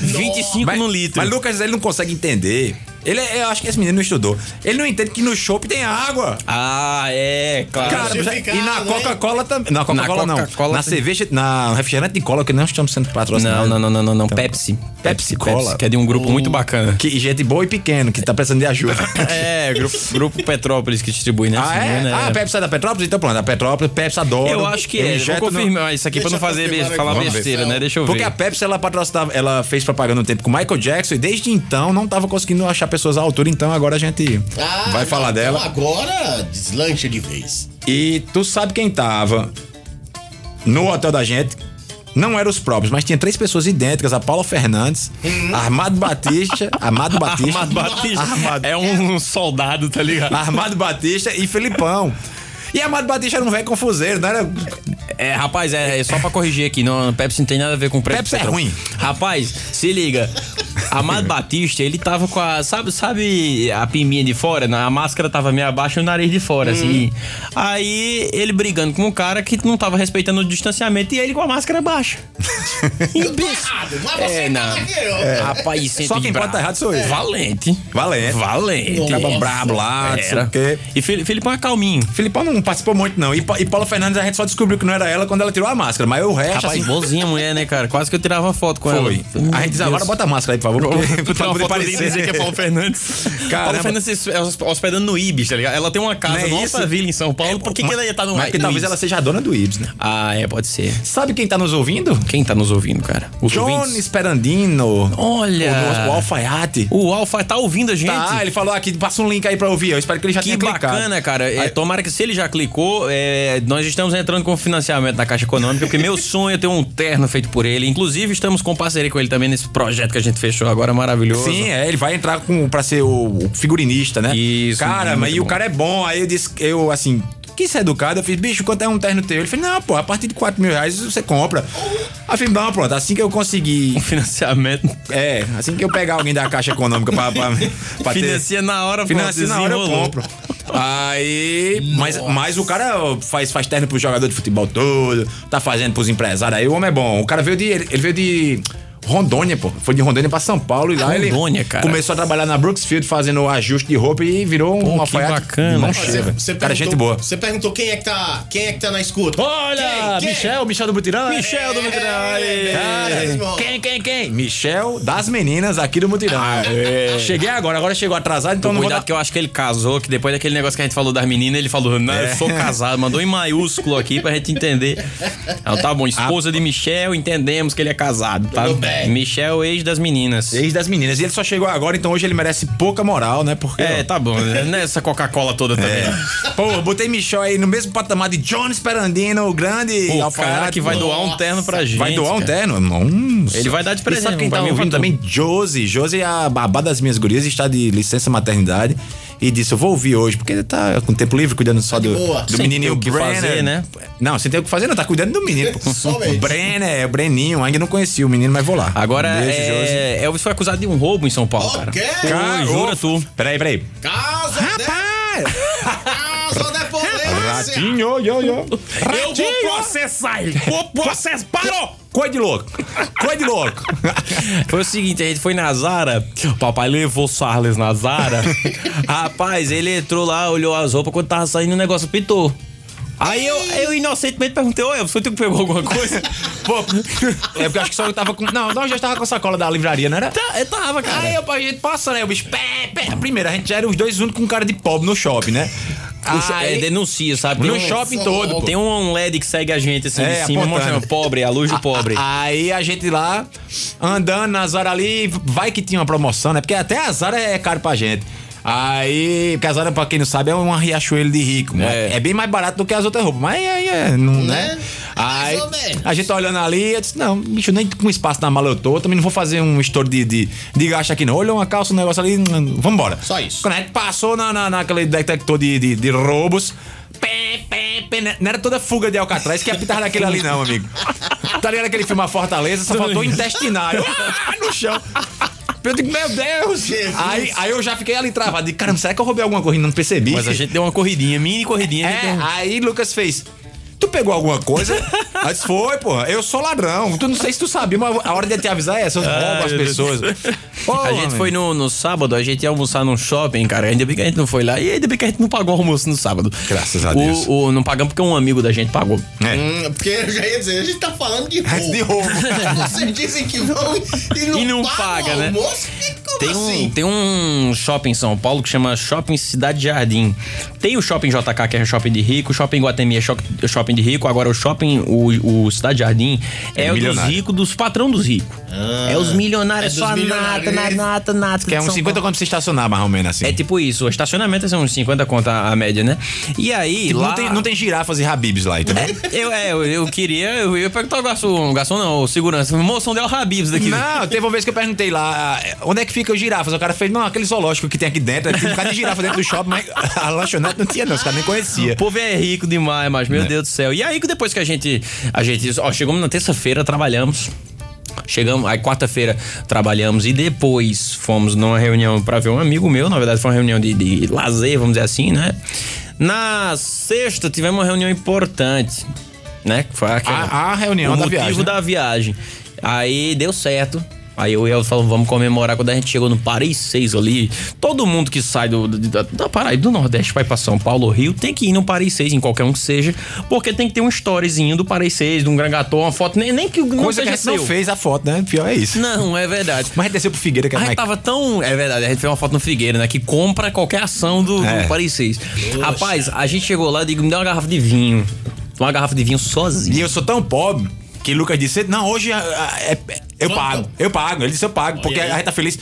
25 mas, no litro. Mas Lucas, ele não consegue entender. Ele, é- eu acho que esse menino não estudou. Ele não entende que no chopp tem água. Ah, é, claro. Cara, justificado, e na né? Coca-Cola também. Na Coca-Cola não. Coca-Cola na tem- cerveja, na refrigerante de cola, que não estamos sendo patrocinados. não, não, não, não, não, não. Então, Pepsi. Pepsi Cola. que é de um grupo muito bacana. Que gente boa e pequeno, que tá precisando de ajuda. É, grupo, grupo Petrópolis que distribui, né? Ah, não é? engano, Ah, a Pepsi é da Petrópolis? Então pronto, a Petrópolis, Pepsi adora. Eu acho que é. Eu injeto vou no- confirmar isso aqui pra Deixa não eu fazer confirmar be- aqui. falar besteira, né? Deixa eu ver. Porque a Pepsi, ela patrocinava, ela fez propaganda um tempo com o Michael Jackson e desde então não tava conseguindo achar pessoas à altura, então agora a gente Ah, vai não, falar dela. Então agora deslancha de vez. E tu sabe quem tava no hotel da gente? Não eram os próprios, mas tinha três pessoas idênticas: a Paula Fernandes, Armado Batista, Amado Batista, Armado Batista Armado, é um soldado, tá ligado? Armado Batista e Felipão. E Amado Batista era um velho confuseiro, não era? É, rapaz, é, é só pra corrigir aqui, não, Pepsi não tem nada a ver com Pepsi. Pepsi é ruim. Rapaz, se liga. Amado Batista, ele tava com a. Sabe, sabe a piminha de fora? A máscara tava meio abaixo e o nariz de fora, assim. Aí ele brigando com um cara que não tava respeitando o distanciamento e ele com a máscara baixa. Errado, mas você É, tá não. ó. Rapaz, Só quem de pode tá errado sou eu. Valente. Valente. Valente. Um cabo brabo lá, não sei Era. o quê. E Fili- Filipão é calminho. Filipão não participou muito, não. E, Pa- e Paula Fernandes a gente só descobriu que não era ela quando ela tirou a máscara. Mas o resto, Rapaz, assim, boazinha mulher, né, cara? Quase que eu tirava foto com foi. ela. A gente diz agora, bota a máscara aí, favor. Porque, pra poder dizer que é Paulo Fernandes. Caramba. Paulo Fernandes é hospedando no Ibis, tá ligado? Ela tem uma casa Não é? Alphaville, em São Paulo. Por que, que ela ia estar no, Mas porque no talvez Ibis? ela seja a dona do Ibs, né? Ah, é, pode ser. Sabe quem tá nos ouvindo? Quem tá nos ouvindo, cara? Os John ouvintes? Esperandino. Olha. O, o Alfaiate. O Alfa tá ouvindo a gente. Tá, ele falou aqui, passa um link aí pra ouvir. Eu espero que ele já Que tenha clicado. bacana, cara. É, tomara que se ele já clicou, é, nós estamos entrando com financiamento na Caixa Econômica, porque meu sonho é ter um terno feito por ele. Inclusive, estamos com parceria com ele também nesse projeto que a gente agora, maravilhoso. Sim, é, ele vai entrar com, pra ser o, o figurinista, né? Isso, Cara, mas e o cara é bom. Aí eu disse, eu assim, quis ser educado. Eu fiz, bicho, quanto é um terno teu? Ele fez, não, pô, a partir de 4 mil reais você compra. Aí eu não, pronto, assim que eu conseguir. Financiamento. É, assim que eu pegar alguém da Caixa Econômica pra, pra, pra ter- Financia na hora, Financia na hora eu compro. Aí. Mas, mas o cara faz, faz terno pro jogador de futebol todo, tá fazendo pros empresários aí. O homem é bom. O cara veio de. Ele, ele veio de. Rondônia, pô. Foi de Rondônia pra São Paulo e lá Rondônia, ele cara. começou a trabalhar na Brooksfield fazendo ajuste de roupa e virou um Pô, que alfaiate bacana. de mão Você- cheia, velho. Você Cara, gente boa. Você perguntou quem é que tá, quem é que tá na escuta. Olha, Quem? Quem? Michel, Michel do Mutirão. Michel do Mutirão, É, Cara, é, quem, quem, quem? Michel das meninas aqui do Mutirão. Cheguei agora, agora chegou atrasado, então não vou Cuidado dar... que eu acho que ele casou, que depois daquele negócio que a gente falou das meninas, ele falou, não, É. eu sou casado, mandou em maiúsculo aqui pra gente entender. Então tá bom, esposa de Michel, entendemos que ele é casado, tá? Tudo bem. Michel, ex das meninas. Ex das meninas. E ele só chegou agora, então hoje ele merece pouca moral, né? Porque. É, tá bom, né? nessa Coca-Cola toda também. É. Pô, botei Michel aí no mesmo patamar de John Esperandino, o grande O alfaiate. cara que vai doar um terno pra gente. Vai doar um cara. terno? Nossa. Ele vai dar de E presente sabe quem tá ouvindo também? Josie é a babá das minhas gurias e está de licença maternidade. E disse, eu vou ouvir hoje, porque ele tá com tempo livre, cuidando só do, boa. do Sem menininho o que Brenner. fazer, né? Não, sem ter o que fazer, não. Tá cuidando do menino. o Brenner, é o Breninho. Ainda não conheci o menino, mas vou lá. Agora, Um beijo, é, Elvis foi acusado de um roubo em São Paulo, cara. quê? Jura tu. Peraí, peraí. Casa Rapaz! de, casa de polícia. Ratinho, yo, yo. Eu vou processar ele. Vou processar. Parou! Coisa de louco. Coisa de louco. Foi o seguinte, a gente foi na Zara, o papai levou o Charles na Zara. Rapaz, ele entrou lá, olhou as roupas, quando tava saindo o negócio pitou. Aí eu, eu inocentemente perguntei, ô Elvis, tu que pegou alguma coisa? Pô, é porque acho que só eu tava com. Não, nós já tava com a sacola da livraria, não era? Tá, eu tava, cara. Aí eu, a gente passa, né? O bicho, pé, pé. Primeiro, a gente já era os dois únicos com cara de pobre no shopping, né? Aí- é, denuncia, sabe? Tem no um- shopping todo, pô. Tem um LED que segue a gente assim É, de cima, apontando. mostrando pobre, a luz do pobre. Aí a gente lá, andando na Zara ali, vai que tinha uma promoção, né? Porque até a Zara é caro pra gente. Aí, Zara, pra quem não sabe, é uma riachuelo de rico. É. É. é bem mais barato do que as outras roupas. Mas aí é. Não, né? Né? Aí a gente tá olhando ali, eu disse, não, bicho, nem com espaço na mala eu tô, também não vou fazer um estouro de, de, de gasto aqui não. Olhou uma calça, um negócio ali, hum, vambora. Só isso. Quando a gente passou na, na, naquele detector de, de, de roubos, pé, pé, pé, né? não era toda fuga de Alcatraz que apitava daquele ali não, amigo. Tá ligado aquele filme A Fortaleza, só faltou intestinário. Ah, no chão. Eu digo, meu Deus! Jesus. Aí, aí eu já fiquei ali travado. Digo, caramba, será que eu roubei alguma e não percebi? Mas a gente deu uma corridinha, mini corridinha. É, deu um- aí Lucas fez. Tu pegou alguma coisa? Aí disse, foi, porra. Eu sou ladrão. Tu não sei se tu sabia, mas a hora de te avisar é essa. Eu roubo as pessoas. Pô, a gente foi no, no sábado, a gente ia almoçar num shopping, cara. Ainda bem que a gente não foi lá. E ainda bem que a gente não pagou o almoço no sábado. Graças a O- Deus. O, não pagamos porque um amigo da gente pagou. É. Hum, porque eu já ia dizer, a gente tá falando de roubo. De roubo. Vocês dizem que vão e não, E não pagam paga, o né? almoço? Que- Como Tem um, assim? tem um shopping em São Paulo que chama Shopping Cidade Jardim. Tem o Shopping JK, que é shopping de rico, o Shopping Guatemi é cho- shopping de rico, agora o Shopping, o, o Cidade Jardim, é, É o dos ricos, dos patrão dos ricos. é os milionários, é só a nata, nata, nata, nata. Que é uns São 50 Paulo. quando você estacionar, mais ou menos assim. É tipo isso, o estacionamento é uns 50 conto a, a média, né? E aí, Tipo, lá... não, tem, não tem girafas e habibs lá, entendeu? Eu, é, eu, eu queria, eu ia perguntar ao garçom, garçom não, o segurança, moção deu Habibs daqui. Não, teve uma vez que eu perguntei lá, onde é que fica os girafas? O cara fez, não, aquele zoológico que tem aqui dentro, tinha um bocado de girafa dentro do shopping, mas a lanchonete não tinha não, os caras nem conheciam. O povo é rico demais, mas meu Deus do céu. E aí que depois que a gente. A gente. Ó, chegamos na terça-feira, trabalhamos. Chegamos, aí quarta-feira trabalhamos e depois fomos numa reunião pra ver um amigo meu, na verdade foi uma reunião de, de lazer, vamos dizer assim, né? Na sexta tivemos uma reunião importante, né? Foi aquela, A- a reunião o da motivo viagem, né? da viagem. Aí deu certo. Aí eu e eu falamos, vamos comemorar quando a gente chegou no Paris 6 ali. Todo mundo que sai do, da, da Paraíba, do Nordeste, vai pra São Paulo ou Rio, tem que ir no Paris 6, em qualquer um que seja, porque tem que ter um storyzinho do Paris 6, de um grangatô, uma foto, nem, nem que não Coisa que seja a gente não seu. fez a foto, né? Pior é isso. Não, é verdade. Mas a gente desceu pro Figueira, que é A mais... gente tava tão. É verdade, a gente fez uma foto no Figueira, né? Que compra qualquer ação do, É. do Paris 6. Rapaz, a gente chegou lá e digo, me dá uma garrafa de vinho. Uma garrafa de vinho sozinho. E eu sou tão pobre que Lucas disse: Não, hoje ah, ah, é- é- eu Vamos, pago, eu pago. Ele disse: Eu pago, porque aí. a gente tá feliz.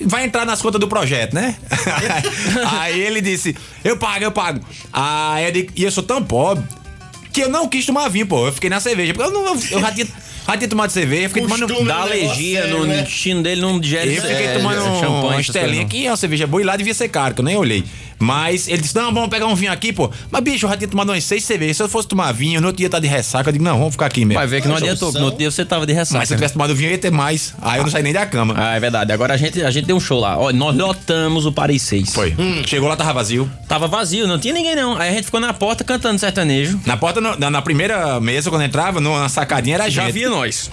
Vai entrar nas contas do projeto, né? aí ele disse: Eu pago, eu pago. Aí eu digo, e eu sou tão pobre que eu não quis tomar vinho, pô. Eu fiquei na cerveja. Porque eu, não, eu já tinha. Aí tinha tomado cerveja, eu fiquei tomando. Costume. Dá um negócio alergia sério, no né? intestino dele, não digere Eu fiquei é, tomando um, champanhe, uma estelinha que é uma cerveja boa e lá devia ser caro, que eu nem olhei. Mas ele disse: não, vamos pegar um vinho aqui, pô. Mas, bicho, eu já tinha tomado umas seis cervejas. Se eu fosse tomar vinho, no outro dia estar de ressaca, eu digo, não, vamos ficar aqui mesmo. Vai ver que não Mas adiantou, que no opção- outro dia você tava de ressaca. Mas se eu tivesse tomado vinho, eu ia ter mais. Aí eu não saí nem da cama. Ah, é verdade. Agora a gente, a gente deu um show lá. Ó, nós lotamos o Paris 6. Foi. Chegou lá, tava vazio. Tava vazio, não tinha ninguém não. Aí a gente ficou na porta cantando sertanejo. Na porta, no- na, na primeira mesa, quando entrava, numa sacadinha, era Já gente. via nós.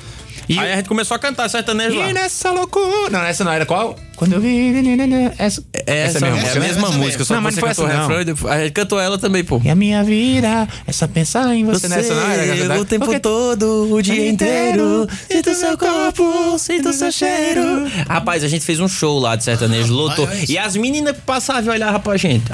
E- Aí a gente começou a cantar sertanejo lá. E nessa loucura. Não, essa não era qual? Quando eu vi. Essa, Essa, mesma é a música, né? mesma Essa música, mesmo. só Não, que mas você não cantou o essa, não. refrão e depois- a gente cantou ela também, pô. E a minha vida é só pensar em você, nessa, não era? o tempo Porque- todo, o dia inteiro, sinto seu corpo, sinto seu cheiro. Rapaz, a gente fez um show lá de sertanejo, lotou. E as meninas passavam e olhavam pra gente.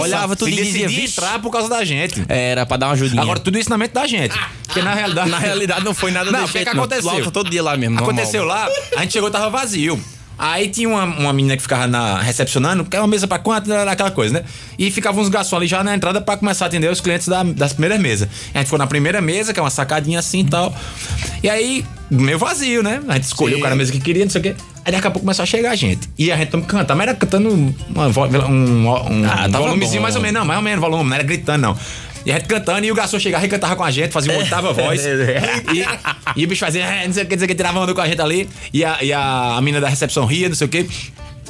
Olhava tudo e e dizia, entrar por causa da gente. Era pra dar uma ajudinha. Agora, tudo isso na mente da gente. Porque na realidade. na realidade não foi nada Não, o que, que não. aconteceu? Alto todo dia lá mesmo. normal. Aconteceu lá, a gente chegou e tava vazio. Aí tinha uma, uma menina que ficava na, recepcionando, que é uma mesa pra quanto, era aquela coisa, né? E ficavam uns garçons ali já na entrada pra começar a atender os clientes da- das primeiras mesas. A gente ficou na primeira mesa, que é uma sacadinha assim e tal. E aí, meio vazio, né? A gente escolheu Sim. o cara mesa que queria, não sei o quê. Aí daqui a pouco começou a chegar a gente. E a gente tamo cantando, mas era cantando uma vo- um, um, Ah, tava volumezinho bom. mais ou menos, não, mais ou menos volume, não era gritando, não. E a gente cantando e o garçom chegava e cantava com a gente, fazia uma oitava voz. E, e o bicho fazia, "É, não sei o que, não sei o que, tirava onda com a gente ali. E a, e a, a mina da recepção ria, não sei o que.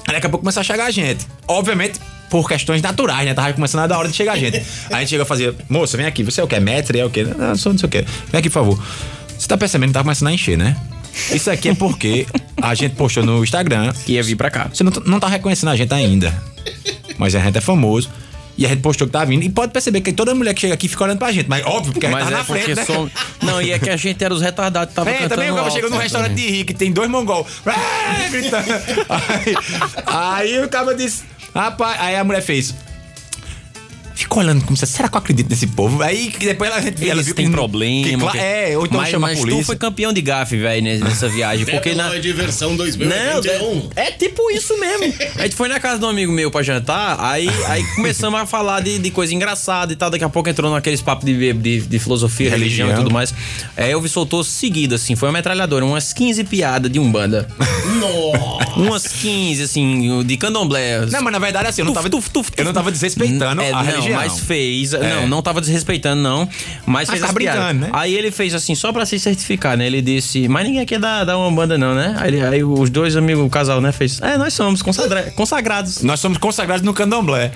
Aí daqui a pouco começou a chegar a gente. Obviamente, por questões naturais, né? Tava começando a dar hora de chegar a gente. Aí a gente chegou a fazer, moça, vem aqui, você é o que? Metre? É o quê? Não, sou não sei o quê. Vem aqui, por favor. Você tá percebendo que tá começando a encher, né? Isso aqui é porque a gente postou no Instagram Que ia vir pra cá. você não, não tá reconhecendo a gente ainda. Mas a gente é famoso. E a gente postou que tá vindo. E pode perceber que toda mulher que chega aqui fica olhando pra gente. Mas óbvio, porque a gente Mas tá é na frente, né? som- Não, e é que a gente era os retardados que tava É, cantando também o cara chegou num restaurante de rico que tem dois mongol. Ah, gritando. Aí, aí o cara disse. Rapaz, aí a mulher fez. Ficou olhando como se será que eu acredito nesse povo? Aí que depois ela, ela Eles viu têm que, problema. que, que- é, ou então mas, chama a mas polícia. tu foi campeão de gafe, velho, nessa viagem. Porque na. Tecnologia versão Não, 2021. é, é tipo isso mesmo. A gente foi na casa de um amigo meu pra jantar, aí, aí começamos a falar de, de coisa engraçada e tal. Daqui a pouco entrou naqueles papos de, de, de filosofia, religião. Religião. e tudo mais. Aí Elvis soltou seguido, assim, foi uma metralhadora, umas 15 piadas de Umbanda. Nossa. Umas 15, assim, de candomblé. Não, mas na verdade assim, eu não Tuf, tava, tuf, tuf, eu não tava desrespeitando É, a não, religião. Mas fez. É. Não, não tava desrespeitando, não. Mas fez tava as piadas. brincando, né? Aí ele fez assim, só pra se certificar, né? Ele disse, mas ninguém aqui é da, da Umbanda, não, né? Aí, aí os dois amigos, o casal, né, fez. É, nós somos consagra- consagrados. Nós somos consagrados no candomblé.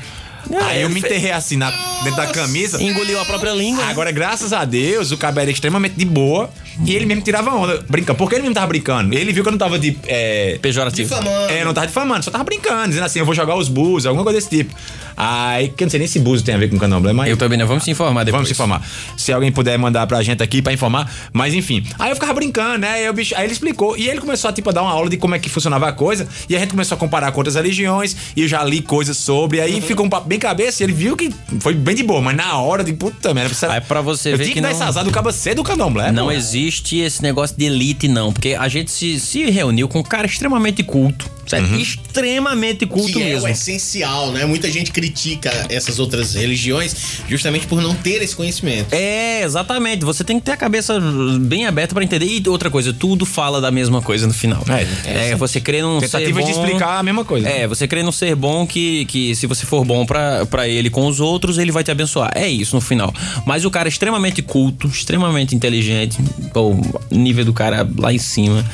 É, Aí eu me enterrei assim na, dentro da camisa. Engoliu a própria língua. né? Agora, graças a Deus, o cabelo era extremamente de boa e ele mesmo tirava onda, brincando. Porque ele mesmo tava brincando. Ele viu que eu não tava de. É, Pejorativo. Difamando. é, não tava difamando, só tava brincando, dizendo assim, eu vou jogar os bus, alguma coisa desse tipo. Aí, que eu não sei nem se bus tem a ver com candomblé, mas. Eu também não. Vamos se informar depois. Vamos se informar. Se alguém puder mandar pra gente aqui pra informar. Mas enfim. Aí eu ficava brincando, né? Aí, o bicho, aí ele explicou. E ele começou a, tipo, a dar uma aula de como é que funcionava a coisa. E a gente começou a comparar com outras religiões. E eu já li coisas sobre. Aí ficou um papo bem cabeça. E ele viu que foi bem de boa. Mas na hora de puta merda. Será... Aí pra você eu ver tinha que que, dar não- esse azar do cabo ser do candomblé. Não pô. existe esse negócio de elite, não. Porque a gente se, se reuniu com um cara extremamente culto. Certo? Uhum. Extremamente culto que é mesmo. o essencial, né? Muita gente critica essas outras religiões justamente por não ter esse conhecimento. É, exatamente. Você tem que ter a cabeça bem aberta pra entender. E outra coisa, tudo fala da mesma coisa no final. É, É, você crê num ser Tentativa bom... de explicar a mesma coisa. É, você crê num ser bom que, que se você for bom pra, pra ele com os outros, ele vai te abençoar. É isso no final. Mas o cara é extremamente culto, extremamente inteligente, pô, o nível do cara lá em cima.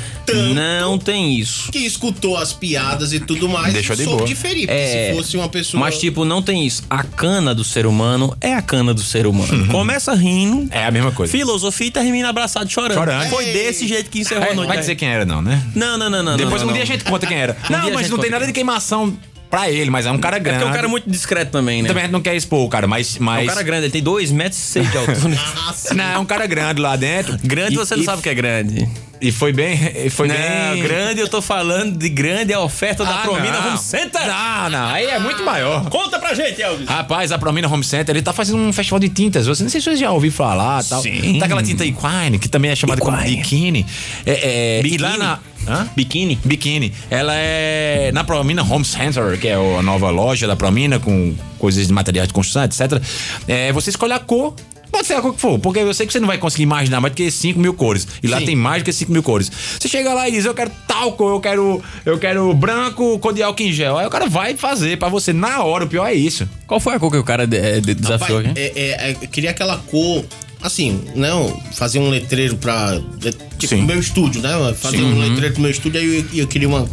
Não tem isso. Que escutou as piadas e tudo mais Deixou de soube boa. diferir. Porque É, se fosse uma pessoa. Mas, tipo, não tem isso. A cana do ser humano é a cana do ser humano. Começa rindo, É a mesma coisa. filosofia e termina abraçado chorando. Chorando. Foi desse jeito que encerrou É, a noite. vai dizer quem era, não, né? Não, não, não, não. Depois não, um não. dia a gente conta quem era. dia não, mas não tem nada de queimação pra ele, mas é um cara É grande. porque o cara é muito discreto também, né? Também a gente não quer expor o cara, mas. É mas... um cara grande, ele tem 2 metros e seis de altura. Nossa, Não, é um cara grande lá dentro. grande E- você não e- sabe o que é grande. E foi bem. Foi não, bem. grande eu tô falando de grande é a oferta da Ah, Promina não. Home Center. Não, não, aí é muito maior. Conta pra gente, Elvis. Rapaz, a Promina Home Center, ele tá fazendo um festival de tintas. Você não sei se você já ouviu falar tal. Sim. Tá aquela tinta Equine, que também é chamada como Equine. biquíni. É, é, Biquíni? E lá na. Hã? Biquíni. Biquíni. Ela é na Promina Home Center, que é a nova loja da Promina, com coisas de materiais de construção, etc. É, você escolhe a cor Pode ser a cor que for, porque eu sei que você não vai conseguir imaginar mais do que 5 mil cores. E lá Sim. tem mais do que 5 mil cores. Você chega lá e diz, eu quero tal cor, eu quero, eu quero branco, cor de álcool em gel. Aí o cara vai fazer pra você na hora, o pior é isso. Qual foi a cor que o cara de- de- desafiou Rapaz, aqui? é, é, é, eu queria aquela cor, assim, não, fazer um letreiro pra. é, Tipo, Sim. meu estúdio, né? Fazer um letreiro pro meu estúdio, aí eu, eu queria uma,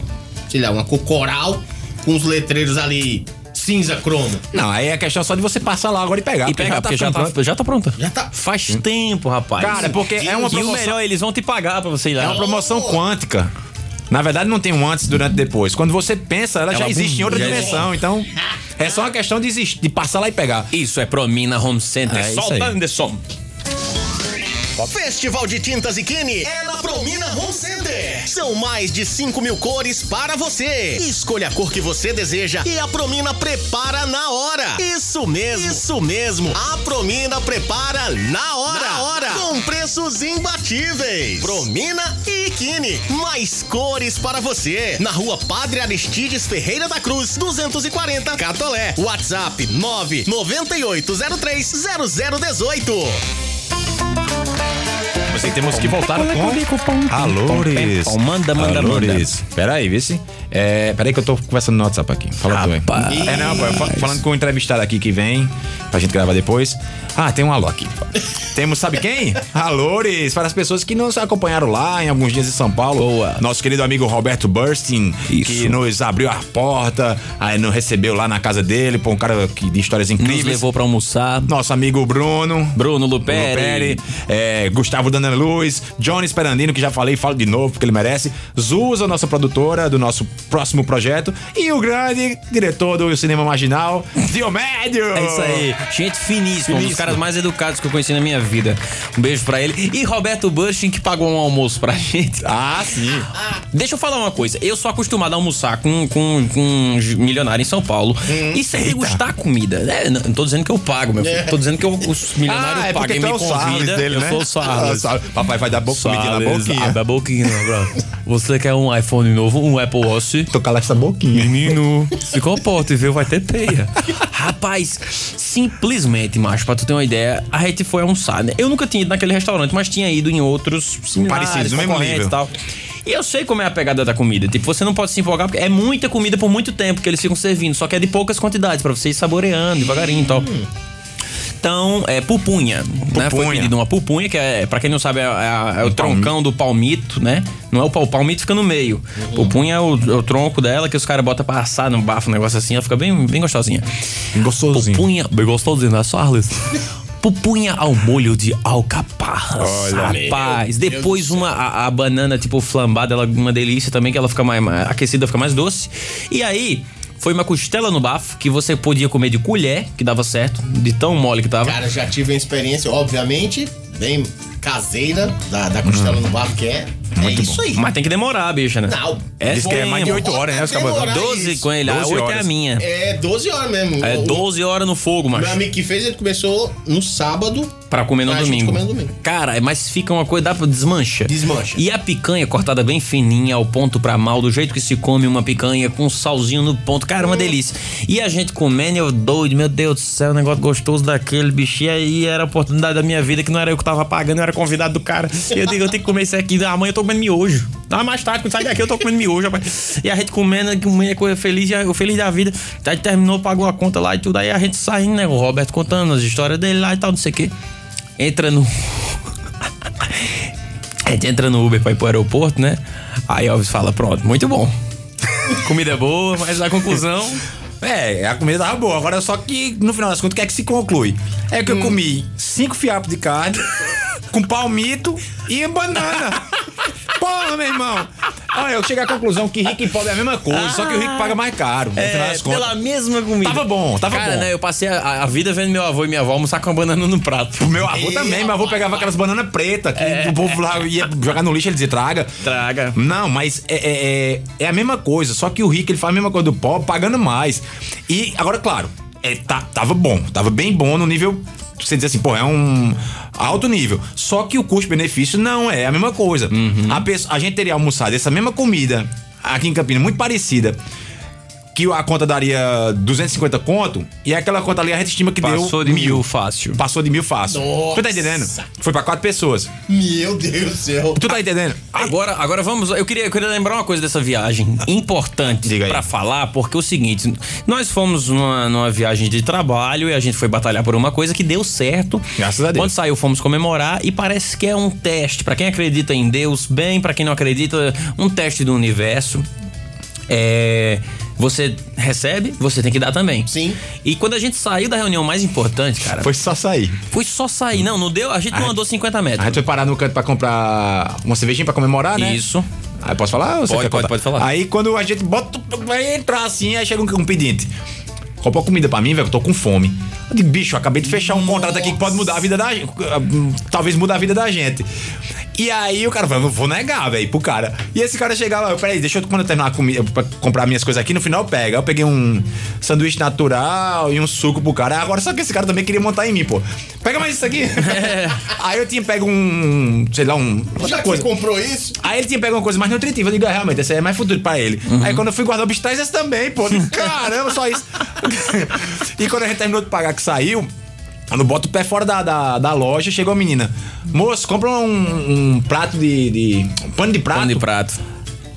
sei lá, uma cor coral com os letreiros ali cinza cromo. Não, aí é questão só de você passar lá agora e pegar. E pegar, porque já tá, já tá pronta. Já tá. Faz tempo, rapaz. Cara, porque é uma E o promoção- melhor, eles vão te pagar pra você ir lá. É uma promoção quântica. Na verdade, não tem um antes, durante e depois. Quando você pensa, ela já Ela existe em outra já dimensão. Então, é só uma questão de, existir, de passar lá e pegar. Isso é Promina Home Center. É aí. o Anderson. Festival de Tintas e Kine é na Promina Home Center. São mais de 5 mil cores para você. Escolha a cor que você deseja e a Promina prepara na hora. Isso mesmo, isso mesmo. A Promina prepara na hora. Na hora. Com preços imbatíveis. Promina e Kine. Mais cores para você. Na rua Padre Aristides Ferreira da Cruz, 240 Catolé. WhatsApp 99803 0018. Você temos que voltar com Alores. Manda, manda, Alores. Pera aí, vê se. É, pera aí que eu tô conversando no WhatsApp aqui. Fala tu aí. É, não, pô, fa- falando com o entrevistado aqui que vem, pra gente gravar depois. Ah, tem um alô aqui. Temos, sabe quem? Alores, para as pessoas que nos acompanharam lá em alguns dias em São Paulo. Boa. Nosso querido amigo Roberto Burstin, que Isso. nos abriu a porta, aí nos recebeu lá na casa dele, pô, um cara que, de histórias Nos incríveis. levou pra almoçar. Nosso amigo Bruno. Bruno Luperi. Luperi, é, Gustavo Dana Luz, Johnny Esperandino, que já falei, falo de novo porque ele merece. Zuza, nossa produtora do nosso próximo projeto. E o grande diretor do Cinema Marginal, Diomédio. É isso aí. Gente finíssima, Finíssimo. Caras mais educados que eu conheci na minha vida. Um beijo pra ele. E Roberto Bushing, que pagou um almoço pra gente. Ah, sim. Deixa eu falar uma coisa. Eu sou acostumado a almoçar com, com, com um milionário em São Paulo e sem degustar comida. É, não, não tô dizendo que eu pago, meu filho. Tô dizendo que eu, os milionários Ah, é pagam e me é convida. dele, eu né? sou o Salles. Ah. Papai vai dar na boquinha. Abre a boquinha, bro. Você quer um iPhone novo, um Apple Watch? Tô calando essa boquinha. Menino, se comporte, viu? Vai ter teia. Rapaz, simplesmente, macho, pra tu ter uma ideia, a gente foi almoçar, né? Eu nunca tinha ido naquele restaurante, mas tinha ido em outros similares, Parecidos, no mesmo nível. e tal. E eu sei como é a pegada da comida. Tipo, você não pode se empolgar, porque é muita comida por muito tempo que eles ficam servindo. Só que é de poucas quantidades, pra você ir saboreando devagarinho e tal. Então, é pupunha, né? Foi Pupunha. pedido uma pupunha, que é, pra quem não sabe, é, é- é o troncão do palmito, né? Não é o o palmito fica no meio. Pupunha é o, é o tronco dela que os caras botam pra assar no bafo, um negócio assim, ela fica bem, bem gostosinha. Gostosinho. Pupunha, bem gostosinho, né, Charles? Pupunha ao molho de alcaparras. Olha, Rapaz, depois uma a, a banana tipo flambada, ela uma delícia também, que ela fica mais, mais aquecida, fica mais doce. E aí, foi uma costela no bafo que você podia comer de colher, que dava certo, de tão mole que tava. Cara, já tive uma experiência, obviamente, bem caseira da, da costela no bafo, que é, é isso aí. Mas tem que demorar, bicha, né? Não, é Diz que é mais de tempo. 8 horas, né? Os Demorar cabos- isso. 12 com ele, a 12 8 é a horas. minha. É 12 horas mesmo. É O- 12 horas no fogo, macho. Meu amigo que fez, ele começou no sábado. Pra comer no Pra gente domingo. comer no domingo. Cara, é, mas fica uma coisa, dá pra desmancha. Desmancha. E a picanha cortada bem fininha, ao ponto pra mal, do jeito que se come uma picanha com salzinho no ponto. Cara, uma delícia. E a gente comendo, eu doido, meu Deus do céu, um negócio gostoso daquele bichinho. aí era a oportunidade da minha vida, que não era eu que tava pagando, eu era convidado do cara. E eu digo, eu tenho que comer isso aqui. Amanhã eu tô comendo miojo. Ah, mais tarde, quando sai daqui, eu tô comendo miojo, rapaz. E a gente comendo, comendo coisa feliz, e o feliz da vida. A gente terminou, pagou a conta lá e tudo. Aí a gente saindo, né? O Roberto contando as histórias dele lá e tal, não sei o quê. Entra no. A gente entra no Uber pra ir pro aeroporto, né? Aí Elvis fala: pronto, muito bom. Comida é boa, mas a conclusão. É, a comida tava boa. Agora só que, no final das contas, o que é que se conclui? É que eu comi cinco fiapos de carne, com palmito e banana. Porra, meu irmão. Olha, eu cheguei à conclusão que rico e pobre é a mesma coisa, só que o rico paga mais caro. No final É, das contas. pela mesma comida. Tava bom, tava Cara, bom. né? Eu passei a, a vida vendo meu avô e minha avó almoçar com a banana no prato. O meu avô também, meu avô pegava aquelas bananas pretas que o povo lá ia jogar no lixo, ele dizia, traga. Traga. Não, mas é, é, é- é a mesma coisa, só que o rico ele faz a mesma coisa do pobre, pagando mais. E agora, claro, é, tá, tava bom, tava bem bom no nível. Você diz assim, pô, é um alto nível. Só que o custo-benefício não é a mesma coisa. A, pessoa- a gente teria almoçado essa mesma comida aqui em Campinas, muito parecida. Que a conta daria 250 conto, e aquela conta ali a gente estima que Passou deu de mil fácil. Passou de mil fácil. Tu tá entendendo? Foi pra quatro pessoas. Meu Deus do céu. Tu tá entendendo? Agora, agora vamos. Eu queria, eu queria lembrar uma coisa dessa viagem importante pra falar, porque é o seguinte: nós fomos numa, numa viagem de trabalho e a gente foi batalhar por uma coisa que deu certo. Graças a Deus. Quando saiu, fomos comemorar e parece que é um teste. Pra quem acredita em Deus, bem, pra quem não acredita, um teste do universo. É. Você recebe, você tem que dar também. Sim. E quando a gente saiu da reunião mais importante, cara, foi, Foi só sair. só sair. Não, não deu. A gente não andou 50 A metros. gente foi parar no canto pra comprar uma cervejinha pra comemorar, né? Isso. Aí posso falar? ou você Pode, pode, contar? pode falar. Aí quando a gente bota, vai entrar assim, aí chega um, um pedinte. Comprou comida pra mim, velho, eu tô com fome. Eu digo, bicho, eu acabei de fechar um contrato aqui que pode mudar a vida da gente. Talvez mudar a vida da gente. E aí o cara falou, não vou negar, velho, pro cara. E esse cara chegava, eu, peraí, deixa eu, quando eu terminar a comida, pra comprar minhas coisas aqui, no final eu pego. Aí eu peguei um sanduíche natural e um suco pro cara. Agora só que esse cara também queria montar em mim, pô. Pega mais isso aqui. aí eu tinha pego um, sei lá, um. Já que coisa. você comprou isso? Aí ele tinha pego uma coisa mais nutritiva. Eu digo, ah, realmente, essa aí é mais futuro pra ele. Uhum. Aí quando eu fui guardar o bicho, traz esse também, pô. Eu digo, Caramba, só isso. e quando a gente terminou de pagar que saiu, quando bota o pé fora da, da, da loja, chegou a menina. Moço, compra um, um prato de, de. Um pano de prato. Pano de prato.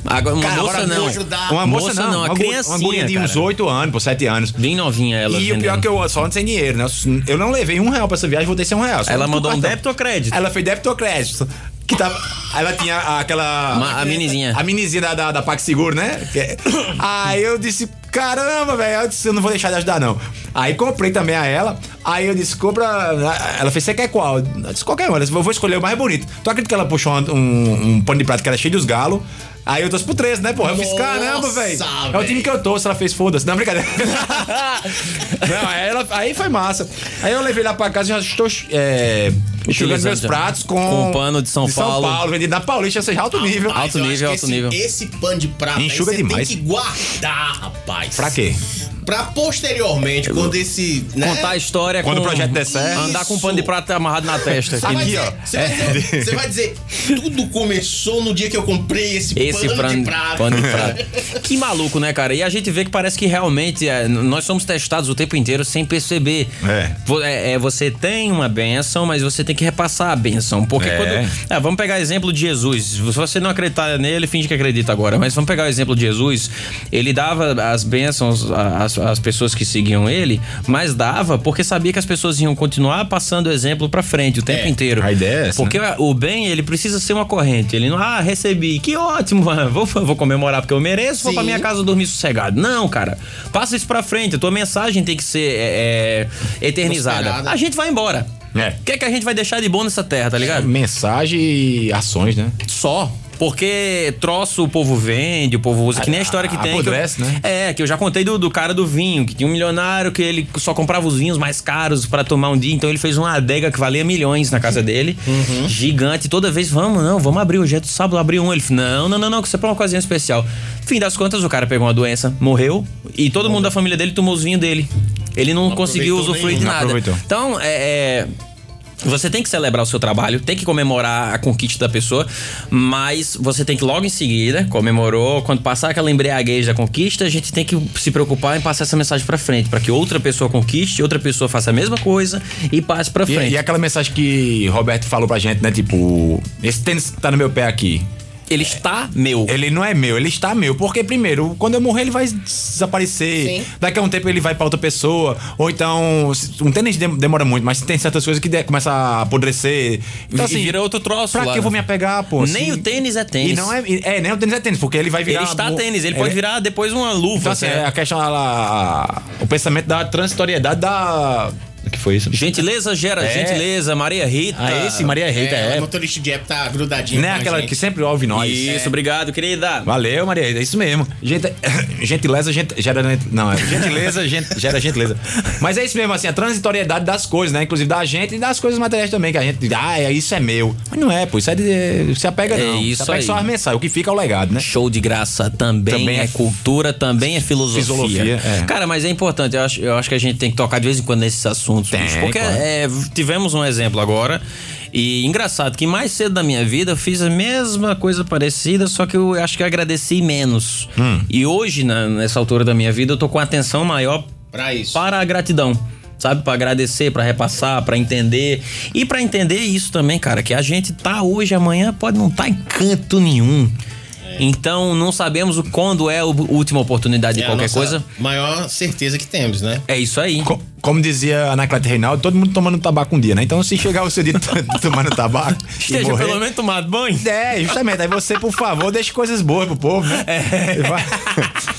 Agora, uma Cara, moça agora não. Uma moça, não, a uma, criancinha, uma guria de uns cara. 8 anos, por 7 anos. Bem novinha ela. E o pior vendendo. que eu só ando sem dinheiro, né? Eu não levei um real pra essa viagem, voltei sem um real. Ela mandou um débito ou crédito? Ela fez débito ou crédito. Que tava, ela tinha aquela. Ma- a minizinha. A minizinha da, da, da PagSeguro, né? É- Aí eu disse, caramba, velho. Eu disse, eu não vou deixar de ajudar, não. Aí comprei também a ela. Aí eu disse, compra. Ela fez, você quer qual? Eu disse, qualquer um. Ela disse, eu vou escolher o mais bonito. Tu acredita que ela puxou um, um, um pano de prato que era cheio dos galos? Aí eu trouxe pro 13, né, porra? Eu fiz, caramba, velho. É o time que eu torço. Ela fez, foda-se. Não, brincadeira. não, aí, ela, aí foi massa. Aí eu levei lá pra casa e já estou é, enxugando meus pratos com... com pano de São São Paulo. Paulo, vendido na Paulista, ou seja, alto nível. Alto nível, alto esse, nível. Esse pano de prata aí Enxuga você demais. tem que guardar, rapaz. Pra quê? Pra posteriormente, quando esse. Né? Contar a história Quando com... o projeto der certo. Andar com um pano de prata amarrado na testa. Você vai, Aqui, dizer, ó. você, vai dizer, você vai dizer, tudo começou no dia que eu comprei esse, Esse pano, pano, de prata. pano de prata. Que maluco, né, cara? E a gente vê que parece que realmente é, nós somos testados o tempo inteiro sem perceber. É. É, é, você tem uma benção, mas você tem que repassar a benção. Porque É. quando. Ah, vamos pegar o exemplo de Jesus. Se você não acreditar nele, finge que acredita agora. Mas vamos pegar o exemplo de Jesus. Ele dava as bênçãos às, às pessoas que seguiam ele, mas dava porque sabia que as pessoas iam continuar passando o exemplo pra frente o tempo É. inteiro. A ideia é essa, Porque o bem, ele precisa ser uma corrente. Ele não, ah, recebi, que ótimo, vou, vou comemorar porque eu mereço, vou pra Sim. minha casa dormir sossegado. Não, cara, passa isso pra frente. A tua mensagem tem que ser é, é, eternizada. Prosperada. A gente vai embora. É. O que é que a gente vai deixar de bom nessa terra, tá ligado? Mensagem e ações, né? Só. Porque troço o povo vende, o povo usa, que nem a história que tem. que eu- Apodrece, né? É, que eu já contei do, do cara do vinho, que tinha um milionário que ele só comprava os vinhos mais caros pra tomar um dia, então ele fez uma adega que valia milhões na casa dele, Uhum. gigante. Toda vez, vamos, não, vamos abrir hoje é sábado, abrir um. Ele falou, não, não, não, não, que isso é pra uma ocasião especial. Fim das contas, o cara pegou uma doença, morreu, e todo mundo da família dele tomou os vinhos dele. Ele não, conseguiu aproveitou usufruir de. Não nada. aproveitou. Então, é- é você tem que celebrar o seu trabalho, tem que comemorar a conquista da pessoa, mas você tem que logo em seguida, comemorou, quando passar aquela embriaguez da conquista, a gente tem que se preocupar em passar essa mensagem pra frente, pra que outra pessoa conquiste, outra pessoa faça a mesma coisa e passe pra E, frente. e aquela mensagem que Roberto falou pra gente, né? Tipo, esse tênis que tá no meu pé aqui. Ele está meu. Ele não é meu, ele está meu. Porque, primeiro, quando eu morrer, ele vai desaparecer. Sim. Daqui a um tempo ele vai pra outra pessoa. Ou então, um tênis dem- demora muito, mas tem certas coisas que de- começa a apodrecer. Então, E assim, vira outro troço Pra lá, que eu vou me apegar, pô? Nem Se- o tênis é tênis. E não é, é, nem o tênis é tênis, porque ele vai virar. Ele está tênis, ele pode virar depois uma luva. Então, assim, certo? é a questão, ela, o pensamento da transitoriedade da. O que foi isso? Gentileza gera É. gentileza, Maria Rita. Ah, esse Maria Rita, É, é. o motorista de app tá grudadinho. É a aquela gente. que sempre ouve nós. Isso, obrigado, querida. Valeu, Maria, é isso mesmo. Gente, gentileza gente, gera. Não, é gentileza gente, gera gentileza. Mas é isso mesmo, assim, a transitoriedade das coisas, né? Inclusive da gente e das coisas materiais também, que a gente. Ah, é, isso é meu. Mas não é, pô, isso é de. Se apega, É não. isso se apega aí. só as mensagens. O que fica é o legado, né? Show de graça também, Também é, é cultura, também é filosofia. Filosofia, é. Cara, mas é importante, eu acho, eu acho que a gente tem que tocar de vez em quando nesses assuntos, assuntos. Tem, bicho, porque claro. é, tivemos um exemplo agora. E engraçado que mais cedo da minha vida eu fiz a mesma coisa parecida, só que eu acho que eu agradeci menos. Hum. E hoje, na- nessa altura da minha vida, eu tô com atenção maior Pra isso. para a gratidão. Sabe, Pra agradecer, pra repassar, pra entender. E pra entender isso também, cara, que a gente tá hoje, amanhã pode não estar em canto nenhum. Então, não sabemos o- quando é a última oportunidade de É a qualquer nossa coisa. Maior certeza que temos, né? É isso aí. Co- Como dizia a Anaclete Reinaldo, todo mundo tomando tabaco um dia, né? Então, se chegar o seu dia tomando tabaco e Esteja morrer... pelo menos tomado banho. É, justamente. Aí você, por favor, deixe coisas boas pro povo, né? É. Vai-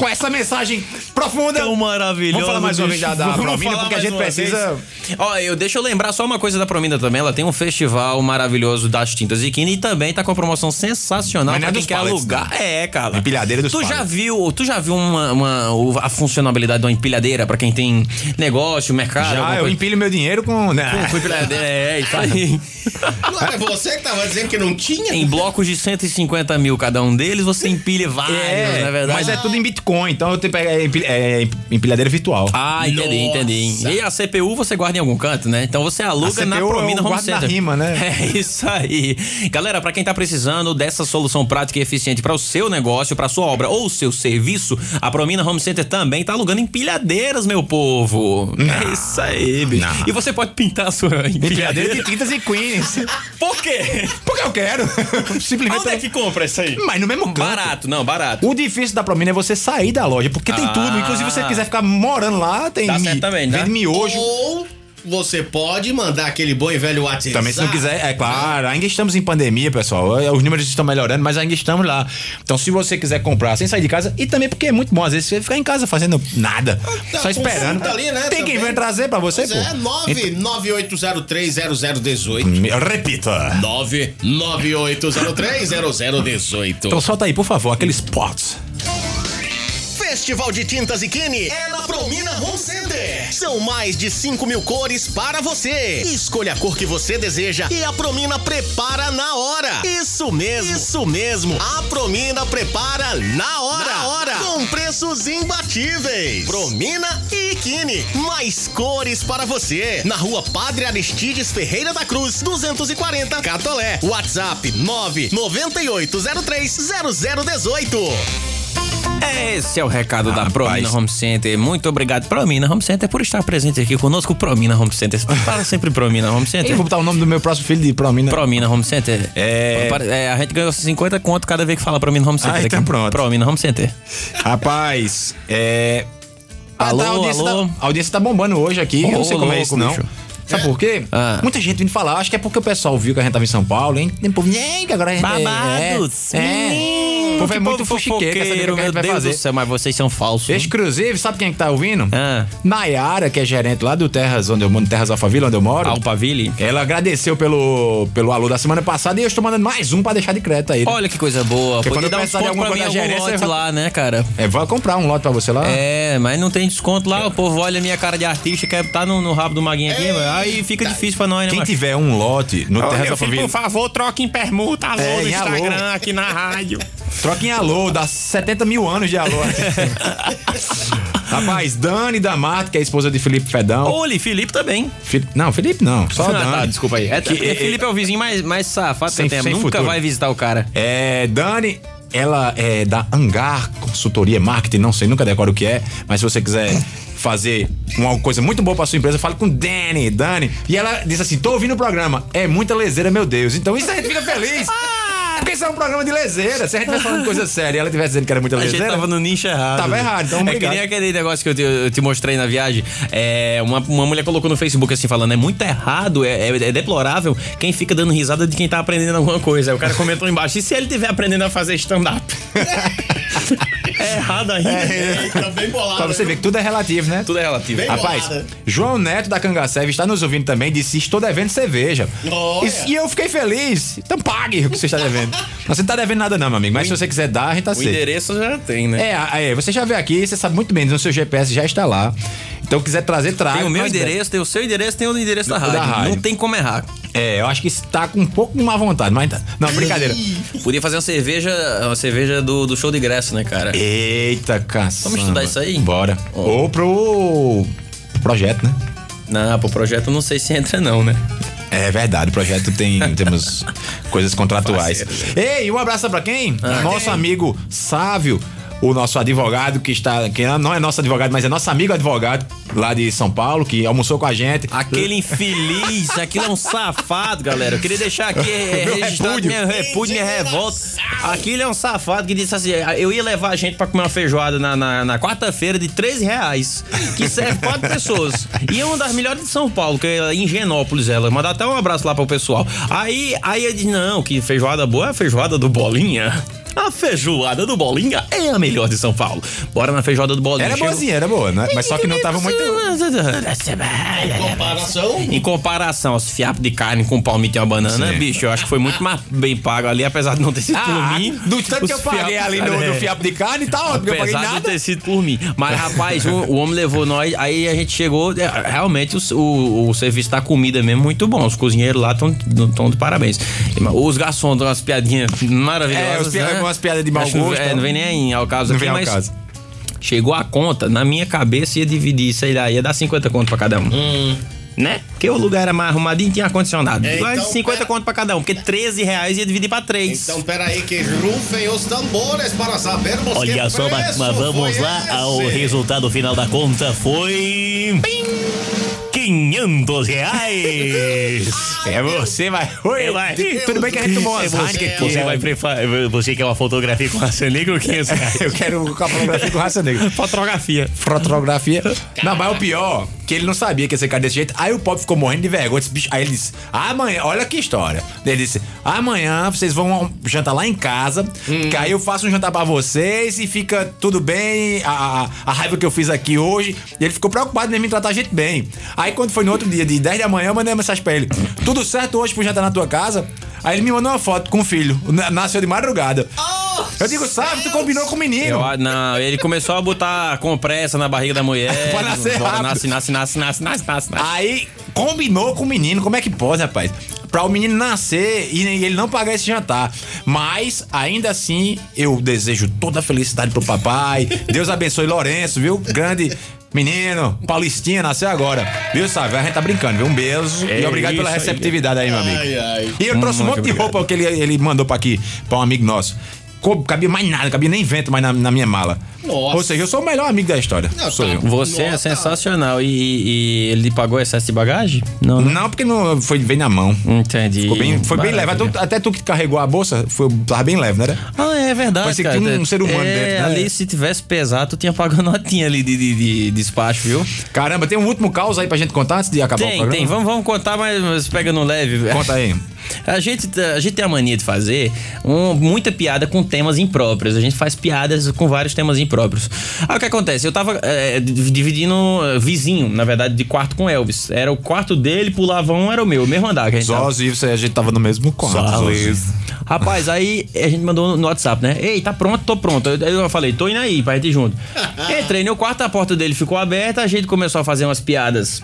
Com essa mensagem profunda. Tão maravilhoso. Vamos falar mais uma vez da, da Promina, porque a gente precisa. vez. Ó, eu, deixa eu lembrar só uma coisa da Promina também. Ela tem um festival maravilhoso das tintas Ikine e também tá com uma promoção sensacional Mas não pra é quem dos quer pallets, alugar. É, cara. Empilhadeira dos Tu já viu, tu já viu uma, uma- a funcionalidade de uma empilhadeira pra quem tem negócio, mercado? Já, eu coisa? empilho meu dinheiro com. Né? Com empilhadeira, é, isso aí. Não era você que tava dizendo que não tinha? em blocos de 150 mil cada um deles, você empilha vários, É, não é verdade? mas é tudo em Bitcoin, então eu tenho que pegar é, empil- é, empilhadeira virtual. Ah, entendi, Nossa. entendi. E a CPU você guarda em algum canto, né? Então você aluga A na Promina Home guardo na Center. rima, né? É isso aí. Galera, pra quem tá precisando dessa solução prática e eficiente para o seu negócio, pra sua obra ou seu serviço, a Promina Home Center também tá alugando empilhadeiras, meu povo. É isso aí, bicho. Não. E você pode pintar a sua Empilhadeira empilhadeira. de tintas e queens. Por quê? Porque eu quero. Simplesmente. Onde é que compra isso aí? Mas no mesmo canto. Barato, não, barato. O difícil da Promina é você sair da loja, porque tem Ah. tudo. Inclusive, se você quiser ficar morando lá, tem Dá mi- certo também, né? vende miojo. Ou você pode mandar aquele bom e velho WhatsApp. Também, se não quiser, é claro, ainda estamos em pandemia, pessoal. É, Os números estão melhorando, mas ainda estamos lá. Então, se você quiser comprar sem sair de casa, e também porque é muito bom, às vezes, você ficar em casa fazendo nada, Tá, só esperando. ali, né, Tem quem também. vem trazer pra você, Pois pô. é, 998030018. Me- Repita. 998030018. Então, solta aí, por favor, aqueles spots. Festival de Tintas e Kine é na Promina Home Center. São mais de 5 mil cores para você. Escolha a cor que você deseja e a Promina prepara na hora. Isso mesmo, isso mesmo. A Promina prepara na hora. Na hora. Com preços imbatíveis. Promina e Kine. Mais cores para você. Na rua Padre Aristides Ferreira da Cruz, 240 Catolé. WhatsApp 998030018. Esse é o recado da Rapaz. Promina Home Center. Muito obrigado, Promina Home Center, por estar presente aqui conosco. Promina Home Center. Fala sempre Promina Home Eu Center. vou botar o nome do meu próximo filho de Promina. Promina Home Center. É. É, A gente ganhou 50 conto cada vez que fala Promina Home Center. Ah, então aqui. pronto. Promina Home Center. Rapaz, é. Alô, a audiência, alô? Tá, a audiência tá bombando hoje aqui. eu não sei como é isso, não. bicho. Sabe por quê? Ah. Muita gente vindo falar. Acho que é porque o pessoal viu que a gente tava em São Paulo, hein? Tem povo, "Nhém, que agora a gente é- Babados. É. é. O povo é muito fuxiqueiro, meu vai Deus fazer. do céu, mas vocês são falsos. Exclusive, sabe quem é que tá ouvindo? Ah. Nayara, que é gerente lá do Terras, onde eu moro, Terras Alphaville, onde eu moro. Alphaville. Ela agradeceu pelo, pelo alô da semana passada e eu estou mandando mais um pra deixar de crédito aí. Olha que coisa boa. Porque Podia quando dar um desconto alguma pra mim da algum gerência, lote vai- lá, né, cara? É, vou comprar um lote pra você lá. É, mas não tem desconto lá. O povo olha a minha cara de artista, quer botar no, no rabo do Maguinho aqui, Eita. aí fica difícil pra nós, né, Quem macho? tiver um lote no Terras Alphaville, favor, troque em permuta, alô, É, em alô. aqui na rádio. Troca em alô, dá 70 mil anos de alô. Rapaz, Dani da Marte, que é a esposa de Felipe Fedão. Olha, Felipe também. Fi- Não, Felipe não, só Ah, Dani. tá, desculpa aí. É, Que- porque é- Felipe é o vizinho mais, mais safado Sem- que eu tenho. Nunca futuro. vai visitar o cara. É, Dani, ela é da Hangar Consultoria Marketing, não sei, nunca decoro o que é, mas se você quiser fazer uma coisa muito boa pra sua empresa, fale com Dani, Dani. E ela disse assim: tô ouvindo o programa, é muita lezeira, meu Deus. Então isso a gente fica feliz. Porque isso é um programa de lezeira. Se a gente estiver falando coisa séria e ela estivesse dizendo que era muita A gente lezeira. tava no nicho errado. Tava errado, então É que obrigado. nem aquele negócio que eu te, eu te mostrei na viagem. É, uma, uma mulher colocou no Facebook assim, falando: é muito errado, é, é- é deplorável quem fica dando risada de quem tá aprendendo alguma coisa. Aí o cara comentou embaixo: e se ele estiver aprendendo a fazer stand-up? é errado ainda. Tá bem bolado. Pra você ver que tudo é relativo, né? Tudo é relativo. Bem Rapaz, bolada. João Neto da Cangacev está nos ouvindo também, disse: Estou devendo cerveja. Olha. E, e eu fiquei feliz. Então pague o que você está devendo. Mas você não tá devendo nada, não, meu amigo. Mas se você quiser dar, a gente tá O aceito. endereço já tem, né? É, é, você já vê aqui, você sabe muito bem, no seu GPS já está lá. Então, quiser trazer, traz. Tem o meu endereço, tem o seu endereço, tem o endereço da Da rádio. rádio. Não tem como errar. É, eu acho que está com um pouco de má vontade, mas tá. Não, brincadeira. Podia fazer uma cerveja, uma cerveja do, do show de ingresso, né, cara? Eita, caçamba. Vamos estudar isso aí? Bora. Ou pro projeto, né? Não, pro projeto não sei se entra não, né? É verdade, o projeto tem temos coisas contratuais. Ei, um abraço pra quem? nosso amigo Sávio, o nosso advogado que está, que não é nosso advogado, mas é nosso amigo advogado lá de São Paulo, que almoçou com a gente. Aquele infeliz, aquilo é um safado, galera. Eu queria deixar aqui Meu registrado repúdio. minha repúdio, minha revolta. Aquilo é um safado que disse assim: eu ia levar a gente pra comer uma feijoada na, na, na quarta-feira de 13 reais, que serve quatro pessoas. E é uma das melhores de São Paulo, que é em Genópolis, ela. Mandar até um abraço lá pro pessoal. Aí, aí eu disse: não, que feijoada boa é a feijoada do Bolinha. A feijoada do Bolinha é a melhor de São Paulo. Bora na feijoada do Bolinha. Era Chegou- boazinha, era boa, né? Mas só que não tava muito. Comparação. Em comparação aos fiapos de carne com palmito e uma banana, Sim. bicho, eu acho que foi muito mais bem pago ali, apesar de não ter sido por Ah, mim. do tanto que eu paguei fiapos- ali no, no fiapo de carne, tá porque eu paguei Apesar de nada. ter sido por mim. Mas, rapaz, o, o homem levou nós, aí a gente chegou. é, Realmente, o, o, o serviço da comida mesmo muito bom. Os cozinheiros lá estão de parabéns. Os garçons dão umas piadinhas maravilhosas. É, os pi- né? Umas piadas de mau que não- gosto, É, não vem nem aí ao caso Não aqui, vem ao mas. caso. Chegou a conta, na minha cabeça ia dividir isso aí ia dar 50 conto pra cada um. Né? Porque o lugar era mais arrumadinho e tinha ar-condicionado. É, Mas então, 50 pera- conto pra cada um, porque 13 reais ia dividir pra 3. Então, peraí, que rufem os tambores para sabermos Olha que só, mas, vamos foi lá. esse. O resultado final da conta foi. 500 reais! É você, vai. Oi, É, vai. Tudo bem que a gente tomou É umas você, Heineken aqui. você vai prefa- Você quer uma fotografia com raça negra ou 500 reais? Eu quero uma fotografia com raça negra. Fotografia. Fotografia. Não, mas o pior, que ele não sabia que ia ser cara desse jeito. Aí o pobre ficou morrendo de vergonha. Disse, bicho, aí ele disse: amanhã, olha que história. Ele disse: amanhã vocês vão jantar lá em casa, que aí eu faço um jantar pra vocês e fica tudo bem. A, a- a raiva que eu fiz aqui hoje. E ele ficou preocupado mesmo em tratar a gente bem. Aí quando foi no outro dia, de 10 da manhã, eu mandei uma mensagem pra ele: tudo certo hoje pro jantar na tua casa? Aí ele me mandou uma foto com o filho. Na- Nasceu de madrugada. Eu digo, sabe, tu combinou com o menino. Eu, não, ele começou a botar compressa na barriga da mulher. Pra nascer Bora, rápido. Nasce, nasce, nasce, nasce, nasce, nasce, nasce. Aí combinou com o menino, como é que pode, rapaz? Pra o menino nascer e ele não pagar esse jantar. Mas, ainda assim, eu desejo toda a felicidade pro papai. Deus abençoe Lourenço, viu? Grande menino, Paulistinha, nasceu agora. Viu, sabe? A gente tá brincando, viu? Um beijo e É obrigado pela isso aí. receptividade aí, meu amigo. Ai, ai. E eu trouxe um Muito monte de obrigado. roupa que ele, ele mandou pra aqui, pra um amigo nosso. Cabia mais nada, cabia nem vento mais na, na minha mala. Nossa. Ou seja, eu sou o melhor amigo da história. Não, sou tá. eu. Você é Nossa. sensacional. E, e ele pagou excesso de bagagem? Não, não. Não, porque não foi bem na mão. Entendi. Ficou bem, foi bem leve. Maravilha. Até, até tu que carregou a bolsa, foi, tava bem leve, não era? Ah, é verdade, Parecia que cara. tinha um ser humano é, dentro, né? Ali, se tivesse pesado, tu tinha pago notinha ali de, de, de despacho, viu? Caramba, tem um último caos aí pra gente contar antes de acabar o Tem, programa? tem. Vamos, vamos contar, mas, mas pega no leve. Conta aí. A gente, a gente tem a mania de fazer um- muita piada com temas impróprios. A gente faz piadas com vários temas impróprios. Aí o que acontece? Eu tava é, di- dividindo eh, vizinho, na verdade, de quarto com Elvis. Era o quarto dele, pulava um, era o meu, o mesmo andar que a gente tava. Zós e você, a gente tava no mesmo quarto. Zós. Rapaz, aí a gente mandou no WhatsApp, né? Ei, tá pronto? Tô pronto. Aí eu falei, tô indo aí pra gente ir junto. Entrei no quarto, a porta dele ficou aberta, a gente começou a fazer umas piadas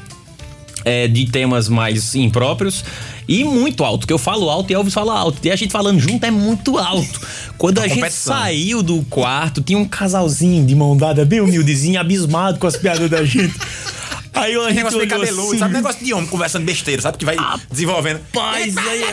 é, de temas mais impróprios e muito alto, que eu falo alto e Elvis fala alto. E a gente falando junto é muito alto. Quando a gente competição. saiu do quarto, tinha um casalzinho de mão dada, bem humildezinho, abismado com as piadas da gente. Aí a gente Negócio olhou cabeludo, assim, sabe? Negócio de homem conversando besteira, sabe? Que vai desenvolvendo. Rapaz, aí...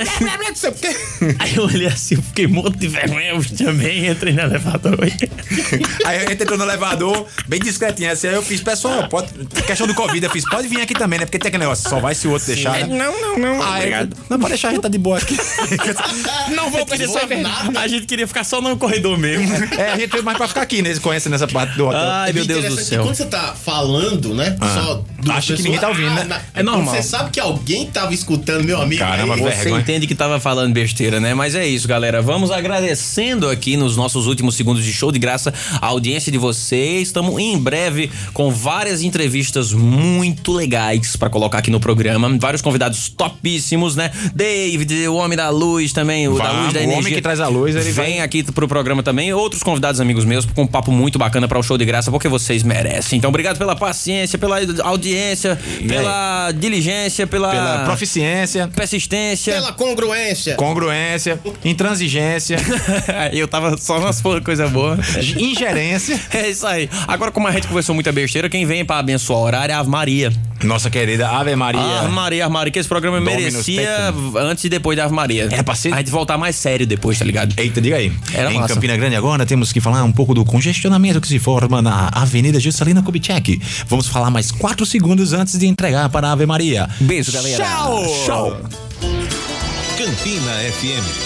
Sei o quê. Aí eu olhei assim, eu fiquei morto de vergonha, eu também entrei no elevador. Aí a gente entrou no elevador, bem discretinho. Assim, aí eu fiz, pessoal, pode, questão do Covid, eu fiz, pode vir aqui também, né? Porque tem aquele negócio, só vai se o outro deixar. né? Não, não, não, Aí, obrigado. não, pode deixar, a gente tá de boa aqui. Não vou fazer só nada. A gente queria ficar só no corredor mesmo. É, a gente veio mais pra ficar aqui, né? Eles conhecem nessa parte do hotel. Ai, meu É Deus do céu. Quando você tá falando, né? Só duas Acha que ninguém tá ouvindo, né? na- É normal. Você sabe que alguém tava escutando, meu amigo. Caramba, aí, velho. Você vergonha. entende que tava falando besteira, né? Mas é isso, galera. Vamos agradecendo aqui nos nossos últimos segundos de show de graça a audiência de vocês. Estamos em breve com várias entrevistas muito legais pra colocar aqui no programa. Vários convidados topíssimos, né? David, o homem da luz também, o da luz da o energia. homem que traz a luz, ele vem vai- aqui pro programa também. Outros convidados amigos meus com um papo muito bacana para o show de graça, porque vocês merecem. Então, obrigado pela paciência, pela audiência, e pela aí? diligência, pela, pela proficiência, persistência, pela congruência, congruência, intransigência. eu tava só nas coisa boa. Ingerência. É isso aí. Agora, como a gente conversou muita besteira, quem vem para abençoar o horário é a Ave Maria. Nossa querida Ave Maria. Ave Maria, Ave Maria, que esse programa Dominus merecia Tecum. antes e depois da Ave Maria. Era pra ser... A gente voltar mais sério depois, tá ligado? Eita, diga aí. Era em massa. Campina Grande agora temos que falar um pouco do congestionamento que se forma na Avenida Juscelina Kubitschek. Vamos falar mais quatro segundos antes de entregar para a Ave Maria. Beijo, galera. Tchau! Tchau! Campina FM.